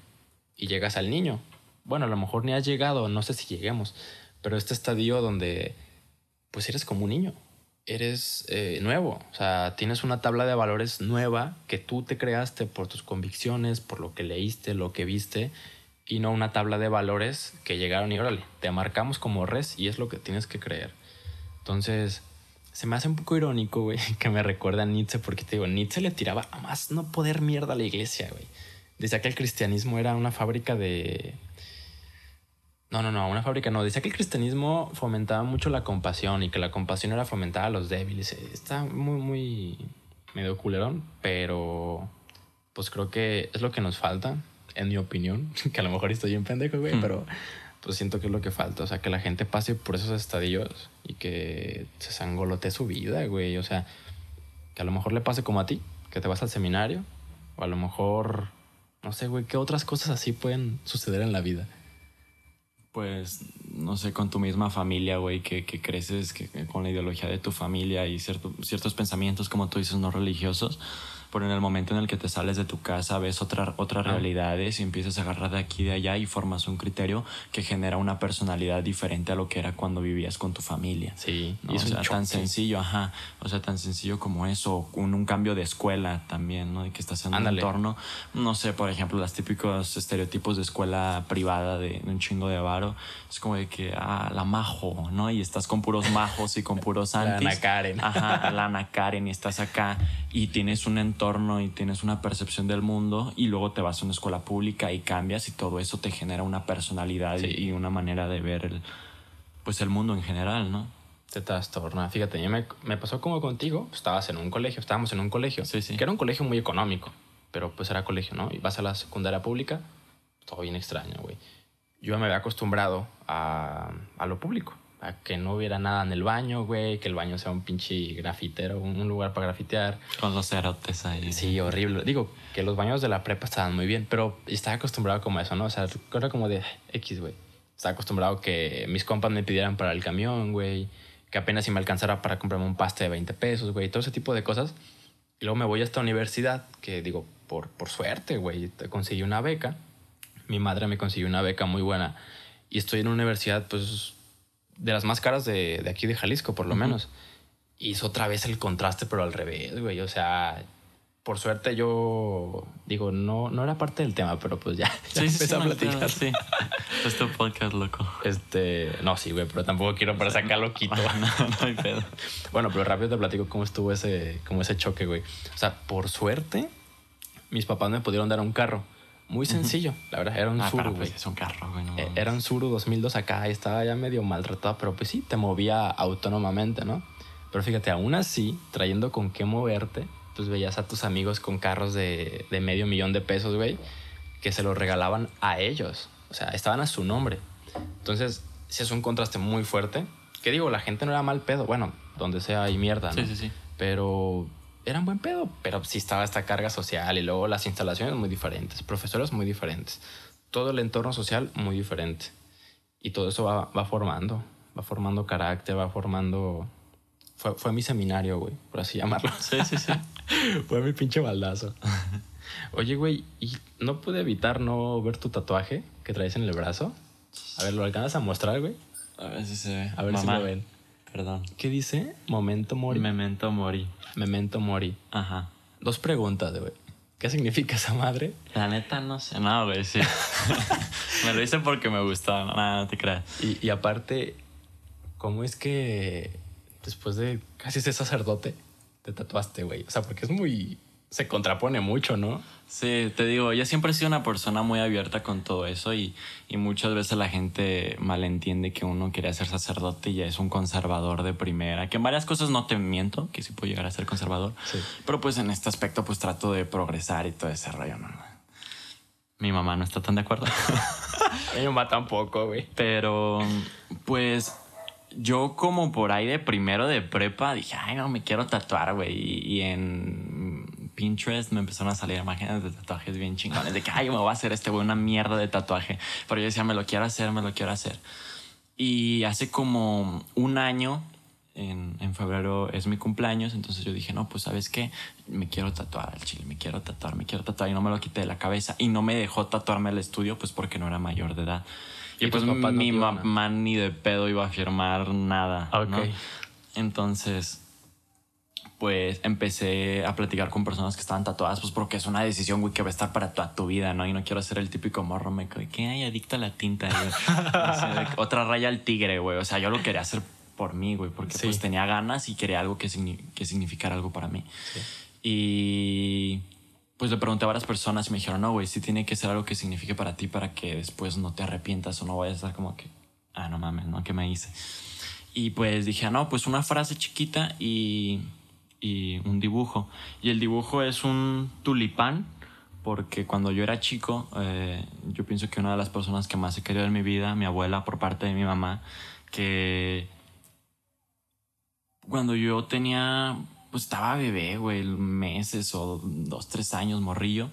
Y llegas al niño. Bueno, a lo mejor ni has llegado, no sé si lleguemos, pero este estadio donde, pues eres como un niño, eres eh, nuevo, o sea, tienes una tabla de valores nueva que tú te creaste por tus convicciones, por lo que leíste, lo que viste, y no una tabla de valores que llegaron y órale, te marcamos como res y es lo que tienes que creer. Entonces, se me hace un poco irónico, güey, que me recuerda a Nietzsche, porque te digo, Nietzsche le tiraba a más no poder mierda a la iglesia, güey. Decía que el cristianismo era una fábrica de... No, no, no, una fábrica no. Decía que el cristianismo fomentaba mucho la compasión y que la compasión era fomentada a los débiles. Está muy, muy medio culerón, pero pues creo que es lo que nos falta, en mi opinión, que a lo mejor estoy en pendejo, güey, Hmm. pero pues siento que es lo que falta. O sea, que la gente pase por esos estadios y que se sangolote su vida, güey. O sea, que a lo mejor le pase como a ti, que te vas al seminario, o a lo mejor, no sé, güey, qué otras cosas así pueden suceder en la vida. Pues, no sé, con tu misma familia, güey, que, que creces que, con la ideología de tu familia y cierto- ciertos pensamientos, como tú dices, no religiosos. Pero en el momento en el que te sales de tu casa, ves otra, otras Ah. realidades y empiezas a agarrar de aquí y de allá y formas un criterio que genera una personalidad diferente a lo que era cuando vivías con tu familia. Sí, ¿no? y O es un sea, tan choque. sencillo, ajá. O sea, tan sencillo como eso. Un, un cambio de escuela también, ¿no? De que estás en Ándale. un entorno. No sé, por ejemplo, los típicos estereotipos de escuela privada de un chingo de varo. Es como de que, ah, la majo, ¿no? Y estás con puros majos y con puros La antis. Ana Karen. Ajá, la Ana Karen y estás acá y tienes un entorno y tienes una percepción del mundo y luego te vas a una escuela pública y cambias y todo eso te genera una personalidad y- Sí. y una manera de ver el, pues el mundo en general, ¿no? te trastorna. Fíjate, yo me, me pasó como contigo, estabas en un colegio, estábamos en un colegio, Sí, sí. que era un colegio muy económico, pero pues era colegio, ¿no? Y vas a la secundaria pública, todo bien extraño, güey. Yo me había acostumbrado a, a lo público, a que no hubiera nada en el baño, güey, que el baño sea un pinche grafitero, un, lugar para grafitear. Con los cerotes ahí. Sí, horrible. Digo, que los baños de la prepa estaban muy bien, pero estaba acostumbrado como a eso, ¿no? O sea, era como de X, güey. Estaba acostumbrado que mis compas me pidieran para el camión, güey. Que apenas si me alcanzara para comprarme un paste de 20 pesos, güey. Todo ese tipo de cosas. Y luego me voy a esta universidad, que digo, por, por suerte, güey, conseguí una beca. Mi madre me consiguió una beca muy buena. Y estoy en una universidad, pues, de las más caras de, de aquí de Jalisco, por lo menos. Hizo otra vez el contraste, pero al revés, güey. O sea, por suerte yo digo, no, no era parte del tema, pero pues ya, ya Sí, empecé sí, a no, platicar. claro, sí. Es tu podcast, loco. Este, no, sí, güey, pero tampoco quiero para sacarlo quito. no, no hay pedo. Bueno, pero rápido te platico cómo estuvo ese, como ese choque, güey. O sea, por suerte, mis papás me pudieron dar un carro. Muy sencillo, la verdad, era un Ah, Suru, pero güey. pues es un carro, güey. no Eh. Era un Suru 2002 acá y estaba ya medio maltratado, pero pues sí, te movía autónomamente, ¿no? Pero fíjate, aún así, trayendo con qué moverte, pues veías a tus amigos con carros de, de medio millón de pesos, güey, que se los regalaban a ellos. O sea, estaban a su nombre. Entonces, sí es un contraste muy fuerte. Que digo, la gente no era mal pedo. Bueno, donde sea hay mierda, ¿no? Sí, sí, sí. Pero eran buen pedo. Pero sí estaba esta carga social y luego las instalaciones muy diferentes, profesores muy diferentes, todo el entorno social muy diferente. Y todo eso va, va formando, va formando carácter, va formando... Fue, fue mi seminario, güey, por así llamarlo. Sí, sí, sí. fue mi pinche baldazo. Oye, güey, ¿y no pude evitar no ver tu tatuaje que traes en el brazo? A ver, ¿lo alcanzas a mostrar, güey? A ver si se ve. A ver si Mamá, lo ven. Perdón. ¿Qué dice? Momento mori. Memento mori. Memento mori. Ajá. Dos preguntas, güey. ¿Qué significa esa madre? La neta no sé. No, güey, sí. me lo hice porque me gustaba. No, no te creas. Y, y aparte, ¿cómo es que después de casi ser sacerdote te tatuaste, güey? O sea, porque es muy... Se contrapone mucho, ¿no? Sí, te digo, yo siempre he sido una persona muy abierta con todo eso y, y muchas veces la gente malentiende que uno quería ser sacerdote y ya es un conservador de primera. Que en varias cosas no te miento, que sí puedo llegar a ser conservador. Sí. Pero pues en este aspecto pues trato de progresar y todo ese rollo, ¿no? Mi mamá no está tan de acuerdo. Mi mamá tampoco, güey. Pero pues yo como por ahí de primero de prepa dije, ay no, me quiero tatuar, güey. Y, y en Pinterest me empezaron a salir imágenes de tatuajes bien chingones. De que, ay, me voy a hacer este, güey, una mierda de tatuaje. Pero yo decía, me lo quiero hacer, me lo quiero hacer. Y hace como un año, en, en febrero es mi cumpleaños, entonces yo dije, no, pues sabes qué, me quiero tatuar al chile, me quiero tatuar, me quiero tatuar y no me lo quité de la cabeza y no me dejó tatuarme al estudio pues porque no era mayor de edad. Y, ¿Y pues no mi a- mamá ni de pedo iba a firmar nada. ¿no? Ok. Entonces, pues empecé a platicar con personas que estaban tatuadas, pues porque es una decisión, güey, que va a estar para toda tu vida, ¿no? Y no quiero ser el típico morro, me que que hay adicto a la tinta, de otra raya al tigre, güey. O sea, yo lo quería hacer por mí, güey, porque Sí. pues tenía ganas y quería algo que, signi- que significara algo para mí. Y pues le pregunté a varias personas y me dijeron, no, güey, sí tiene que ser algo que signifique para ti para que después no te arrepientas o no vayas a estar como que, ah, no mames, ¿no? ¿Qué me hice? Y pues dije, no, pues una frase chiquita y, y un dibujo. Y el dibujo es un tulipán, porque cuando yo era chico, eh, yo pienso que una de las personas que más he querido en mi vida, mi abuela por parte de mi mamá, que cuando yo tenía, pues estaba bebé, güey, meses o dos, tres años, morrillo,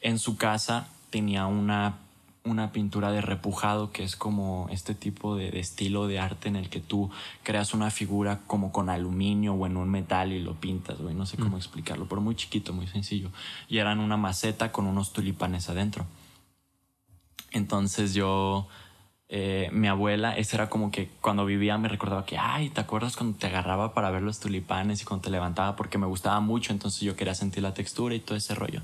en su casa tenía una, una pintura de repujado, que es como este tipo de, de estilo de arte en el que tú creas una figura como con aluminio o en un metal y lo pintas, güey, no sé cómo explicarlo, pero muy chiquito, muy sencillo. Y eran una maceta con unos tulipanes adentro. Entonces yo, eh, mi abuela, esa era como que cuando vivía me recordaba que, ay, ¿te acuerdas cuando te agarraba para ver los tulipanes y cuando te levantaba? Porque me gustaba mucho, entonces yo quería sentir la textura y todo ese rollo.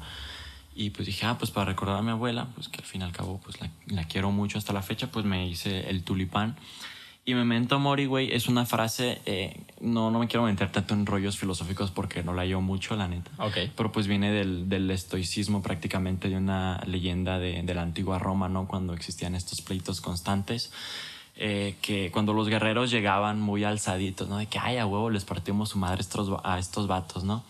Y pues dije, ah, pues para recordar a mi abuela, pues que al fin y al cabo, pues la, la quiero mucho hasta la fecha, pues me hice el tulipán. Y Memento Mori, güey, es una frase, eh, no, no me quiero meter tanto en rollos filosóficos porque no la llevo mucho, la neta. Ok. Pero pues viene del, del estoicismo prácticamente de una leyenda de, de la antigua Roma, ¿no? Cuando existían estos pleitos constantes. eh, que cuando los guerreros llegaban muy alzaditos, ¿no? De que, ay, a huevo, les partimos su madre estos, a estos vatos, ¿no?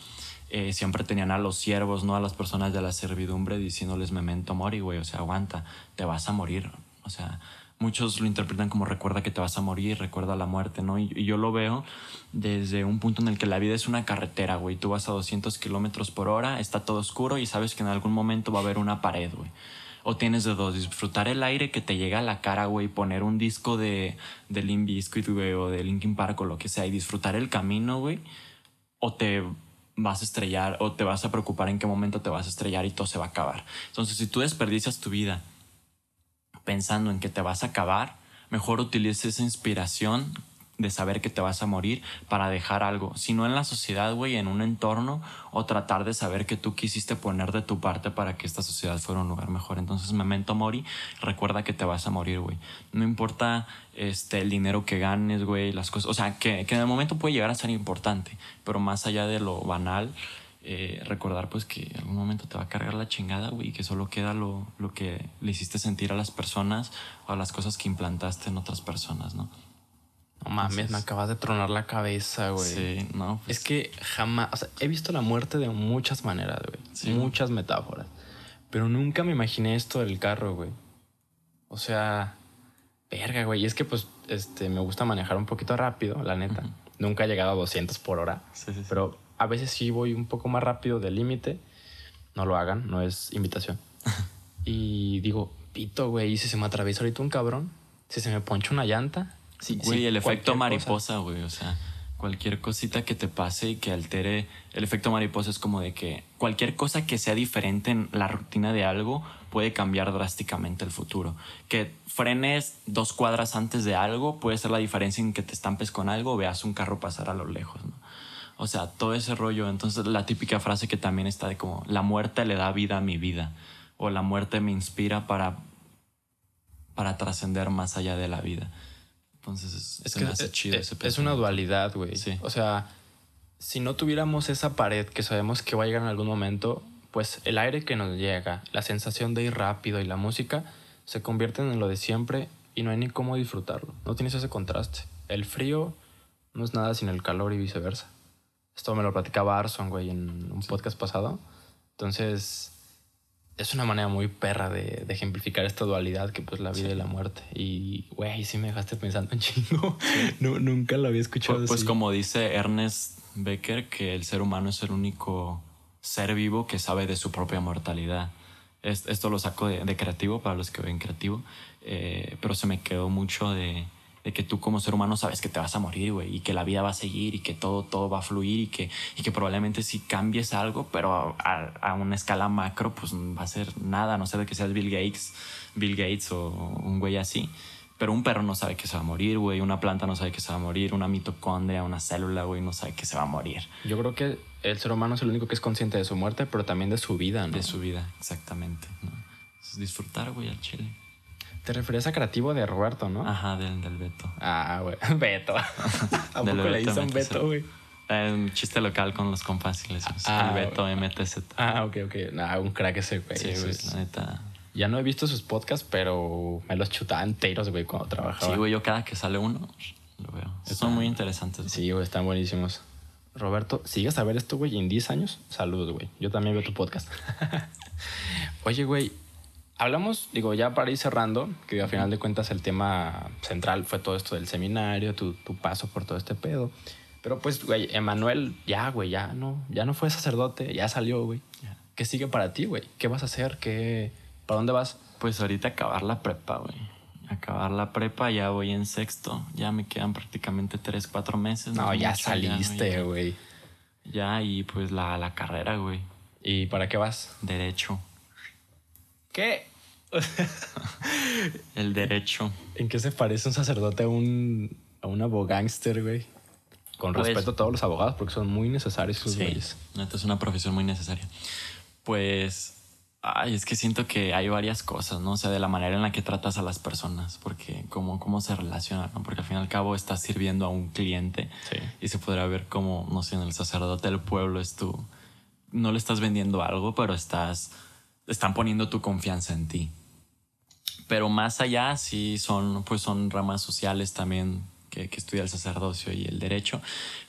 Eh, siempre tenían a los siervos, ¿no? A las personas de la servidumbre diciéndoles memento mori, güey, o sea, aguanta, te vas a morir. O sea, muchos lo interpretan como recuerda que te vas a morir, recuerda la muerte, ¿no? Y, yo lo veo desde un punto en el que la vida es una carretera, güey. Tú vas a 200 kilómetros por hora, está todo oscuro y sabes que en algún momento va a haber una pared, güey. O tienes de dos, disfrutar el aire que te llega a la cara, güey, poner un disco de, de Limp o de Linkin Park o lo que sea, y disfrutar el camino, güey, o te vas a estrellar, o te vas a preocupar en qué momento te vas a estrellar y todo se va a acabar. Entonces, si tú desperdicias tu vida pensando en que te vas a acabar, mejor utilice esa inspiración de saber que te vas a morir para dejar algo, sino en la sociedad, güey, en un entorno o tratar de saber que tú quisiste poner de tu parte para que esta sociedad fuera un lugar mejor. Entonces, memento mori, recuerda que te vas a morir, güey. No importa este, el dinero que ganes, güey, las cosas, o sea, que, en el momento puede llegar a ser importante, pero más allá de lo banal, eh, recordar pues que en algún momento te va a cargar la chingada, güey, que solo queda lo, lo que le hiciste sentir a las personas o a las cosas que implantaste en otras personas, ¿no? No mames, me acabas de tronar la cabeza, güey. Sí, no. pues, Es que jamás, o sea, he visto la muerte de muchas maneras, güey. Sí. Muchas metáforas. Pero nunca me imaginé esto del carro, güey. O sea, verga, güey. Y es que pues, este, me gusta manejar un poquito rápido, la neta. Ujú. Nunca he llegado a 200 por hora. sí, sí, sí. Pero a veces sí voy un poco más rápido del límite. No lo hagan, no es invitación. y digo, pito, güey, ¿y si se me atraviesa ahorita un cabrón? Si se me poncha una llanta. Sí, Güey, sí, el efecto cualquier cosa. mariposa, güey. O sea, cualquier cosita que te pase y que altere. El efecto mariposa es como de que cualquier cosa que sea diferente en la rutina de algo puede cambiar drásticamente el futuro. Que frenes dos cuadras antes de algo puede ser la diferencia en que te estampes con algo o veas un carro pasar a lo lejos, ¿no? O sea, todo ese rollo. Entonces, la típica frase que también está de como: la muerte le da vida a mi vida. O la muerte me inspira para, para trascender más allá de la vida. Entonces, es, Es se que me hace es, chido es- ese es una dualidad, güey. Sí. O sea, si no tuviéramos esa pared que sabemos que va a llegar en algún momento, pues el aire que nos llega, la sensación de ir rápido y la música se convierten en lo de siempre y no hay ni cómo disfrutarlo. No tienes ese contraste. El frío no es nada sin el calor y viceversa. Esto me lo platicaba Arson, güey, en un podcast pasado. Entonces, es una manera muy perra de, de ejemplificar esta dualidad que pues la vida Sí. y la muerte. Y, güey, sí me dejaste pensando un chingo. No, nunca lo había escuchado Pues, pues así. como dice Ernest Becker, que el ser humano es el único ser vivo que sabe de su propia mortalidad. Es- Esto lo saco de, de creativo para los que ven creativo, eh, pero se me quedó mucho de, de que tú como ser humano sabes que te vas a morir, güey, y que la vida va a seguir y que todo, todo va a fluir y que, y que probablemente si cambies algo, pero a, a- a una escala macro, pues va a ser nada, a no ser de que seas Bill Gates, Bill Gates o un güey así. Pero un perro no sabe que se va a morir, güey. Una planta no sabe que se va a morir. Una mitocondria, una célula, güey, no sabe que se va a morir. Yo creo que el ser humano es el único que es consciente de su muerte, pero también de su vida, ¿no? De su vida, exactamente. ¿no? Es disfrutar, güey, al chile. Te referías a creativo de Roberto, ¿no? Ajá, del, del Beto. Ah, güey. Beto. ¿A poco le dicen. Beto, güey? Eh, un chiste local con los compas y les Ah, el Beto MTZ. Ah, ok, ok. Nah, un crack ese, güey. sí, güey, la neta. Ya no he visto sus podcasts, pero me los chutaba enteros, güey, cuando trabajaba. Sí, güey, yo cada que sale uno, lo veo. Son muy interesantes. güey. Sí, güey, están buenísimos. Roberto, ¿sigues a ver esto, güey, en 10 años? Saludos, güey. Yo también veo tu podcast. Oye, güey, hablamos, digo, ya para ir cerrando, que a final de cuentas el tema central fue todo esto del seminario, tu, tu paso por todo este pedo. Pero pues, güey, Emanuel, ya, güey, ya no, ya no fue sacerdote, ya salió, güey. Ya. ¿Qué sigue para ti, güey? ¿Qué vas a hacer? ¿Qué, ¿Para dónde vas? Pues ahorita acabar la prepa, güey. Acabar la prepa, ya voy en sexto. Ya me quedan prácticamente tres, cuatro meses. No, es ya mucho, saliste, güey. güey. Ya, y pues la, la carrera, güey. ¿Y para qué vas? Derecho. ¿Qué? El derecho. ¿En qué se parece un sacerdote a un, a un abogánster, güey? Con Pues- respeto a todos los abogados, porque son muy necesarios sus Sí, es una profesión muy necesaria. Pues, ay, es que siento que hay varias cosas, ¿no? O sea, de la manera en la que tratas a las personas, porque cómo, cómo se relacionan, ¿no? Porque al fin y al cabo estás sirviendo a un cliente Sí. y se podrá ver como, no sé, en el sacerdote del pueblo es tú. No le estás vendiendo algo, pero estás, están poniendo tu confianza en ti. Pero más allá, sí son, pues son ramas sociales también que, estudia el sacerdocio y el derecho.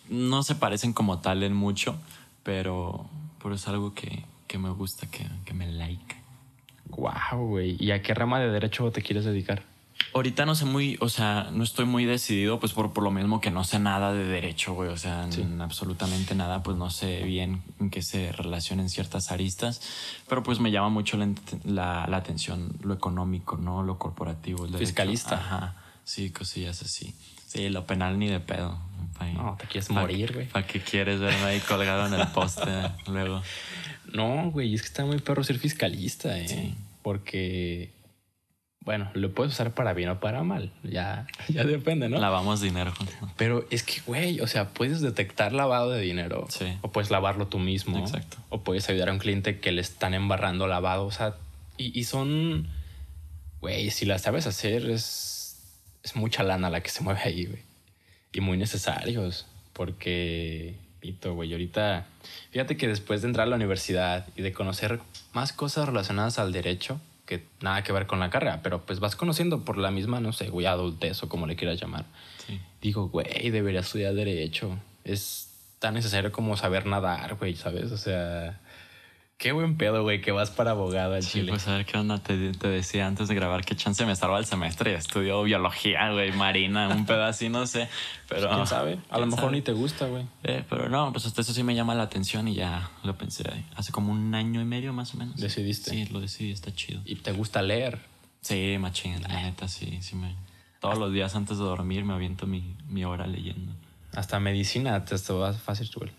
No se parecen como tal en mucho, pero, pero es algo que, que me gusta, que, que me like. Wow, güey. ¿Y a qué rama de derecho te quieres dedicar? Ahorita no sé muy, o sea, no estoy muy decidido, pues por, por lo mismo que no sé nada de derecho, güey. O sea, Sí. absolutamente nada, pues no sé bien en qué se relacionan ciertas aristas. Pero pues me llama mucho la, la- la atención lo económico, ¿no? Lo corporativo. el derecho. Fiscalista. Ajá. Sí, cosillas así. Sí, lo penal ni de pedo. Pa- No, te quieres pa- morir, güey. ¿Para qué quieres verme ahí colgado en el poste luego? No, güey, es que está muy perro ser fiscalista, ¿eh? Sí. Porque, bueno, lo puedes usar para bien o para mal. Ya, ya depende, ¿no? Lavamos dinero. Pero es que, güey, o sea, puedes detectar lavado de dinero. Sí. O puedes lavarlo tú mismo. Exacto. O puedes ayudar a un cliente que le están embarrando lavado. O sea, y, y son, güey, si la sabes hacer, es, es mucha lana la que se mueve ahí, güey. Y muy necesarios. Porque, pito, güey, ahorita, fíjate que después de entrar a la universidad y de conocer más cosas relacionadas al derecho, que nada que ver con la carrera, pero pues vas conociendo por la misma, no sé, güey, adultez o como le quieras llamar. Sí. Digo, güey, debería estudiar derecho. Es tan necesario como saber nadar, güey, ¿sabes? O sea, qué buen pedo, güey, que vas para abogado al Sí, Chile. pues a ver qué onda. Te, te decía antes de grabar que chance me salva el semestre y estudio biología, güey, marina, un pedo así, no sé. Pero. ¿Quién sabe? A lo ¿quién mejor sabe? ni te gusta, güey. Eh, pero no, pues hasta eso sí me llama la atención y ya lo pensé hace como un año y medio más o menos. ¿Decidiste? Sí, lo decidí, está chido. Y te gusta leer. Sí, machín, la neta, sí, sí me. Todos los días antes de dormir me aviento mi, mi hora leyendo. Hasta medicina te te va fácil, güey.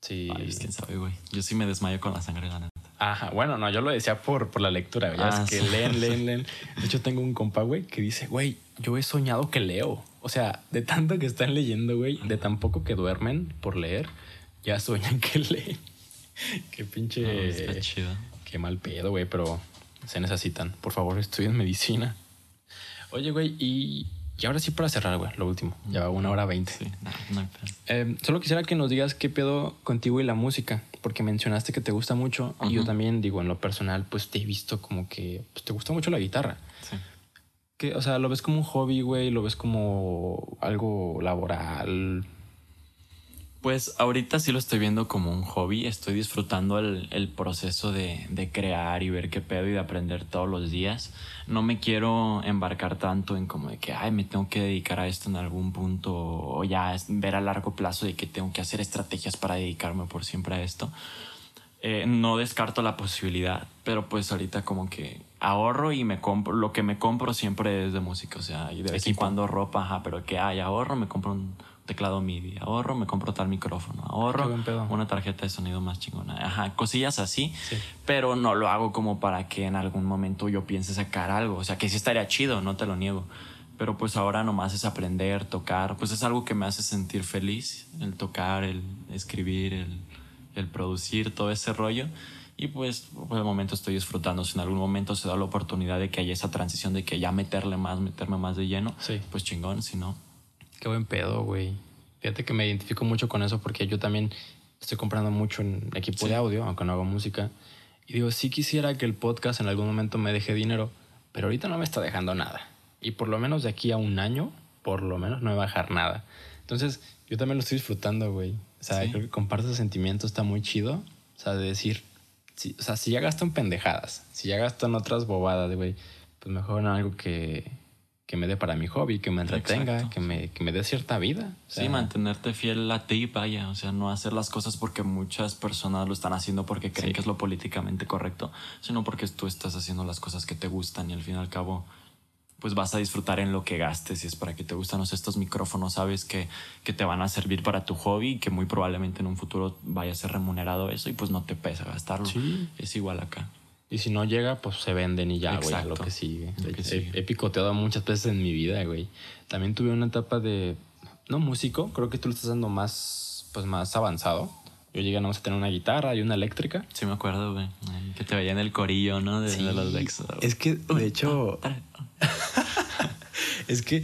Sí. Ay, quién sabe, güey. Yo sí me desmayo con la sangre, la neta. Ajá, bueno, no, yo lo decía por, por la lectura, güey. Ya Ah, es que sí. leen, leen, leen. De hecho, tengo un compa, güey, que dice, güey, yo he soñado que leo. O sea, de tanto que están leyendo, güey, de tan poco que duermen por leer, ya sueñan que leen. Qué pinche. No, está chido. Qué mal pedo, güey, pero se necesitan. Por favor, estudien medicina. Oye, güey, y, y ahora sí para cerrar, güey, lo último. Ya va una hora veinte. Sí, no, no. Eh, solo quisiera que nos digas qué pedo contigo y la música, porque mencionaste que te gusta mucho y yo también digo, en lo personal, pues te he visto como que pues, te gusta mucho la guitarra. Sí. Que, o sea, lo ves como un hobby, güey, lo ves como algo laboral. Pues ahorita sí lo estoy viendo como un hobby, estoy disfrutando el, el proceso de, de crear y ver qué pedo y de aprender todos los días. No me quiero embarcar tanto en como de que, ay, me tengo que dedicar a esto en algún punto o ya ver a largo plazo de que tengo que hacer estrategias para dedicarme por siempre a esto. Eh, no descarto la posibilidad, pero pues ahorita como que ahorro y me compro, lo que me compro siempre es de música, o sea, y de vez en cuando ropa, ajá, pero que hay ahorro, me compro un teclado MIDI, ahorro, me compro tal micrófono, ahorro, una tarjeta de sonido más chingona, ajá, cosillas así, Sí. pero no lo hago como para que en algún momento yo piense sacar algo, o sea, que sí estaría chido, no te lo niego. Pero pues ahora nomás es aprender, tocar, pues es algo que me hace sentir feliz, el tocar, el escribir, el, el producir, todo ese rollo. Y pues por el momento estoy disfrutando. Si en algún momento se da la oportunidad de que haya esa transición de que ya meterle más, meterme más de lleno, Sí. pues chingón, si no. Qué buen pedo, güey. Fíjate que me identifico mucho con eso porque yo también estoy comprando mucho en equipo Sí. de audio, aunque no hago música. Y digo, sí quisiera que el podcast en algún momento me deje dinero, pero ahorita no me está dejando nada. Y por lo menos de aquí a un año, por lo menos no me va a bajar nada. Entonces, yo también lo estoy disfrutando, güey. O sea, Sí. creo que comparto ese sentimiento, está muy chido. O sea, de decir, si, o sea, si ya gasto en pendejadas, si ya gasto en otras bobadas, güey, pues mejor en algo que, que me dé para mi hobby, que me entretenga, Exacto, que, me, que me dé cierta vida. O Sí, mantenerte fiel a ti, vaya. O sea, no hacer las cosas porque muchas personas lo están haciendo porque creen Sí. que es lo políticamente correcto, sino porque tú estás haciendo las cosas que te gustan y al fin y al cabo, pues vas a disfrutar en lo que gastes. Si es para que te gustan o sea, estos micrófonos, sabes que, que te van a servir para tu hobby y que muy probablemente en un futuro vaya a ser remunerado eso y pues no te pesa gastarlo. Sí. Es igual acá. Y si no llega, pues se venden y ya, güey, Exacto. lo que sigue. Lo que He- sigue. He, picoteado muchas veces en mi vida, güey. También tuve una etapa de, no músico, creo que tú lo estás dando más, pues más avanzado. Yo llegué nada más a tener una guitarra y una eléctrica. Sí me acuerdo, güey. Que te veía en el corillo, ¿no? De, de los Dexter. Es que, de hecho, es que,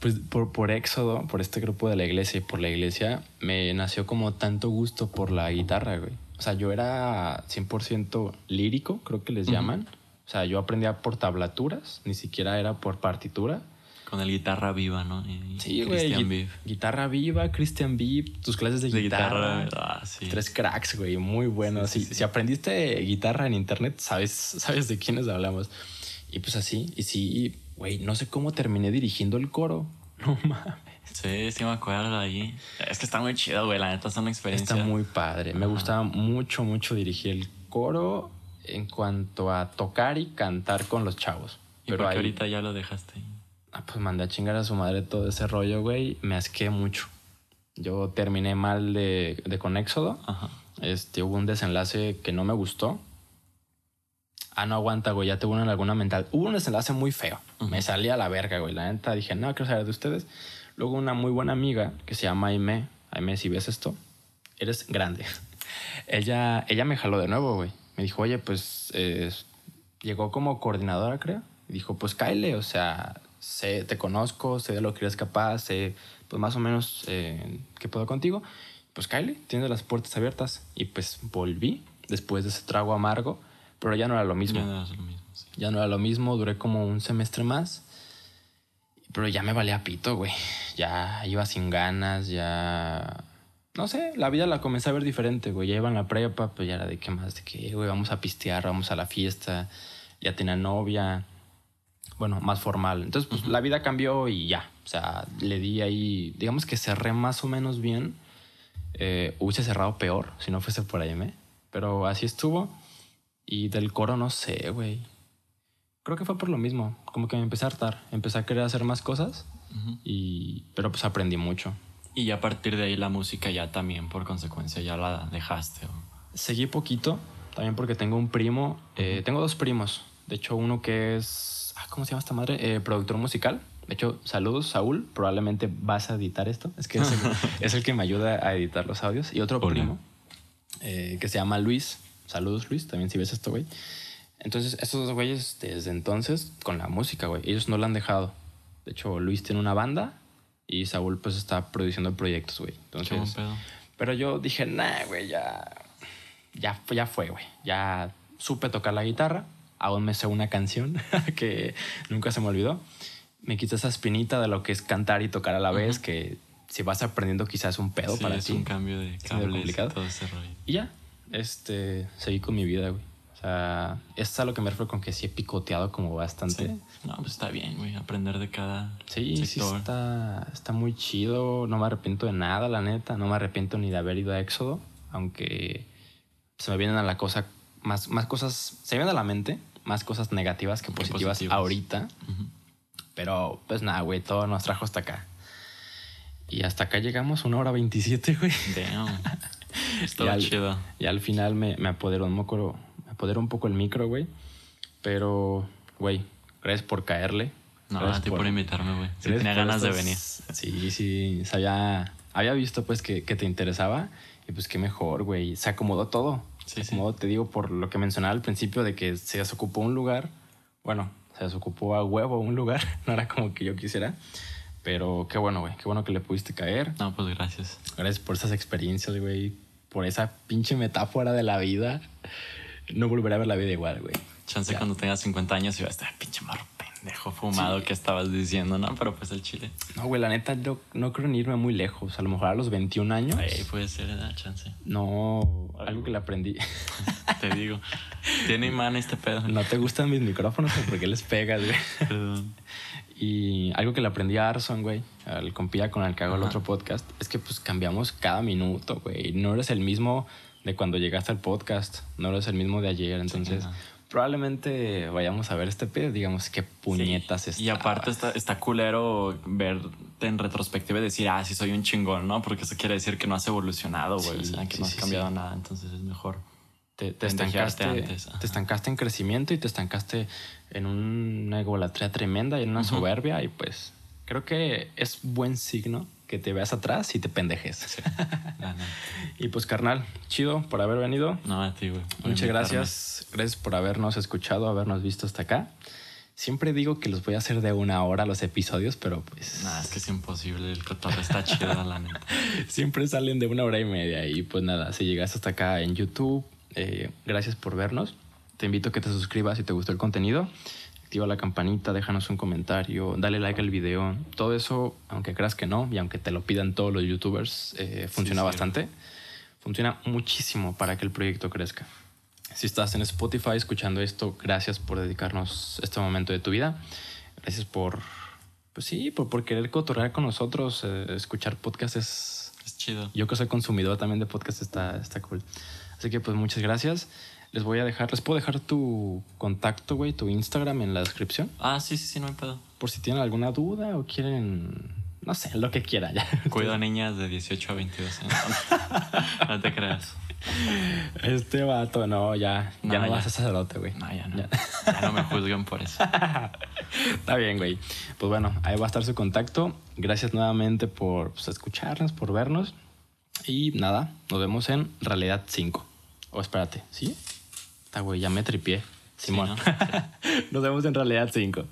pues por, por Éxodo, por este grupo de la iglesia y por la iglesia, me nació como tanto gusto por la guitarra, güey. O sea, yo era 100% lírico, creo que les Ujú. llaman. O sea, yo aprendía por tablaturas, ni siquiera era por partitura. Con el guitarra viva, ¿no? Y- Sí, güey. Christian gui-. Guitarra viva, Christian Vive, tus clases de, De guitarra. guitarra, ah, sí. Tres cracks, güey, muy buenos. Sí, sí, si, si aprendiste guitarra en internet, sabes, sabes de quiénes hablamos. Y pues así, y sí, güey, no sé cómo terminé dirigiendo el coro. No mames. Sí, sí me acuerdo ahí. Es que está muy chido, güey. La neta es una experiencia. Está muy padre. Me gustaba mucho, mucho dirigir el coro en cuanto a tocar y cantar con los chavos. ¿Y Pero ahí, ahorita ya lo dejaste? ah, pues mandé a chingar a su madre todo ese rollo, güey. Me asqué mucho. Yo terminé mal de, de con Éxodo. Ajá. Este, hubo un desenlace que no me gustó. ah, no aguanta, güey, ya tengo una laguna mental. Hubo un desenlace muy feo. Me salí a la verga, güey. La neta dije, no, quiero saber de ustedes. Luego una muy buena amiga que se llama Aime. Aime, si ves esto, eres grande. ella, ella me jaló de nuevo, güey. Me dijo, oye, pues eh, llegó como coordinadora, creo. Y dijo, pues Kyle, o sea, sé, te conozco, sé de lo que eres capaz, sé pues más o menos eh, qué puedo contigo. Pues Kyle, tienes las puertas abiertas. Y pues volví después de ese trago amargo, pero ya no era lo mismo. Ya no era lo mismo, sí. Ya no era lo mismo, duré como un semestre más. Pero ya me valía pito, güey. Ya iba sin ganas, ya... No sé, la vida la comencé a ver diferente, güey. Ya iba en la prepa, pues ya era de qué más, de que, güey, vamos a pistear, vamos a la fiesta. Ya tenía novia. Bueno, más formal. Entonces, pues la vida cambió y ya. O sea, le di ahí, digamos que cerré más o menos bien. Eh, hubiese cerrado peor si no fuese por AM. Pero así estuvo. Y del coro no sé, güey. Creo que fue por lo mismo. Como que me empecé a hartar. Empecé a querer hacer más cosas. y, pero pues aprendí mucho. Y a partir de ahí la música ya también, por consecuencia, ya la dejaste. ¿o? Seguí poquito. También porque tengo un primo. eh, tengo dos primos. De hecho, uno que es... ah, ¿Cómo se llama esta madre? Eh, productor musical. De hecho, saludos, Saúl. Probablemente vas a editar esto. Es que es el, es el que me ayuda a editar los audios. Y otro Hola. primo eh, que se llama Luis. Saludos, Luis. También si ves esto, güey. Entonces, estos dos güeyes, desde entonces, con la música, güey, ellos no la han dejado. De hecho, Luis tiene una banda y Saúl, pues, está produciendo proyectos, güey. Entonces, pedo. pero yo dije, nah, güey, ya, ya, fue- ya fue, güey. Ya supe tocar la guitarra. Aún me sé una canción que nunca se me olvidó. Me quité esa espinita de lo que es cantar y tocar a la vez, que si vas aprendiendo quizás es un pedo Sí, para es ti. un cambio de cables y complicado. todo ese rollo. Y ya, este, seguí con mi vida, güey. Sea, es a lo que me refiero con que sí he picoteado como bastante. Sí. No, pues está bien, güey, aprender de cada Sí, sí, sector. está, está muy chido. No me arrepiento de nada, la neta. No me arrepiento ni de haber ido a Éxodo, aunque se me vienen a la cosa, más, más cosas, se me vienen a la mente, más cosas negativas que positivas, positivas. ahorita. Ujú. Pero pues nada, güey, todo nos trajo hasta acá. Y hasta acá llegamos, una hora veintisiete, güey. Damn. Y Estaba al- chido. Y al final me, me apoderó un poco, me apoderó un poco el micro, güey. Pero, güey, gracias por caerle. No, a Gracias ti por, invitarme, güey. Sí, tenía por ganas de estos- venir. Sí, sí. Sabía, había visto pues que, que te interesaba. Y pues qué mejor, güey. Se acomodó todo. Sí, se sí. acomodó, te digo, por lo que mencionaba al principio de que se desocupó un lugar. Bueno, se desocupó a huevo un lugar. No era como que yo quisiera. Pero qué bueno, güey. Qué bueno que le pudiste caer. No, pues gracias. Gracias por esas experiencias, güey. Por esa pinche metáfora de la vida. No volveré a ver la vida igual, güey. Chance Ya. cuando tengas 50 años y va a estar pinche marro pendejo fumado Sí. que estabas diciendo, ¿no? Pero pues el chile. No, güey, la neta, yo no creo ni irme muy lejos. A lo mejor a los 21 años. Ahí puede ser, ¿eh? chance. No, algo que le aprendí. Te digo. Tiene imán este pedo. No te gustan mis micrófonos, porque les pegas, güey. Perdón. Y algo que le aprendí a Arson, güey, al compilla con el que hago el otro podcast, es que pues cambiamos cada minuto, güey. No eres el mismo de cuando llegaste al podcast, no eres el mismo de ayer. Entonces, probablemente vayamos a ver este pedo, digamos, qué puñetas Sí. está. Y aparte está, está culero verte en retrospectiva y decir, ah, sí soy un chingón, ¿no? Porque eso quiere decir que no has evolucionado, güey. Sí, o sea, que sí, no has cambiado nada. Entonces es mejor. te, te estancaste, antes, ajá. te estancaste en crecimiento y te estancaste en una egolatría tremenda y en una soberbia y pues creo que es buen signo que te veas atrás y te pendejes. Neta. y pues carnal, chido por haber venido. No, a ti, güey. Muchas gracias. Gracias por habernos escuchado, habernos visto hasta acá. Siempre digo que los voy a hacer de una hora los episodios, pero pues Nah, es que es imposible. El cotorreo está chido, la neta. siempre salen de una hora y media. Y pues nada, si llegaste hasta acá en YouTube, eh, gracias por vernos. Te invito a que te suscribas si te gustó el contenido. Activa la campanita, déjanos un comentario, dale like al video. Todo eso, aunque creas que no, y aunque te lo pidan todos los youtubers, eh, funciona sí. bastante. Funciona muchísimo para que el proyecto crezca. Si estás en Spotify escuchando esto, gracias por dedicarnos este momento de tu vida. Gracias por, pues sí, por, por querer cotorrear con nosotros. eh, escuchar podcasts es... Es chido. Yo que soy consumidor también de podcasts está, está cool. Así que pues muchas gracias. Les voy a dejar, les puedo dejar tu contacto, güey, tu Instagram en la descripción. Ah, sí, sí, sí, no hay pedo. Por si tienen alguna duda o quieren no sé, lo que quiera ya. Cuido a niñas de 18 a 22 años. no te creas. Este vato, no, ya, No, ya no ya. vas a sacerdote, güey. No, ya no. Ya no me juzguen por eso. Está bien, güey. Pues bueno, ahí va a estar su contacto. Gracias nuevamente por pues, escucharnos, por vernos. Y nada, nos vemos en Realidad 5. O espérate, ¿sí? Güey, ya me tripié. Simón. ¿no? nos vemos en Realidad 5.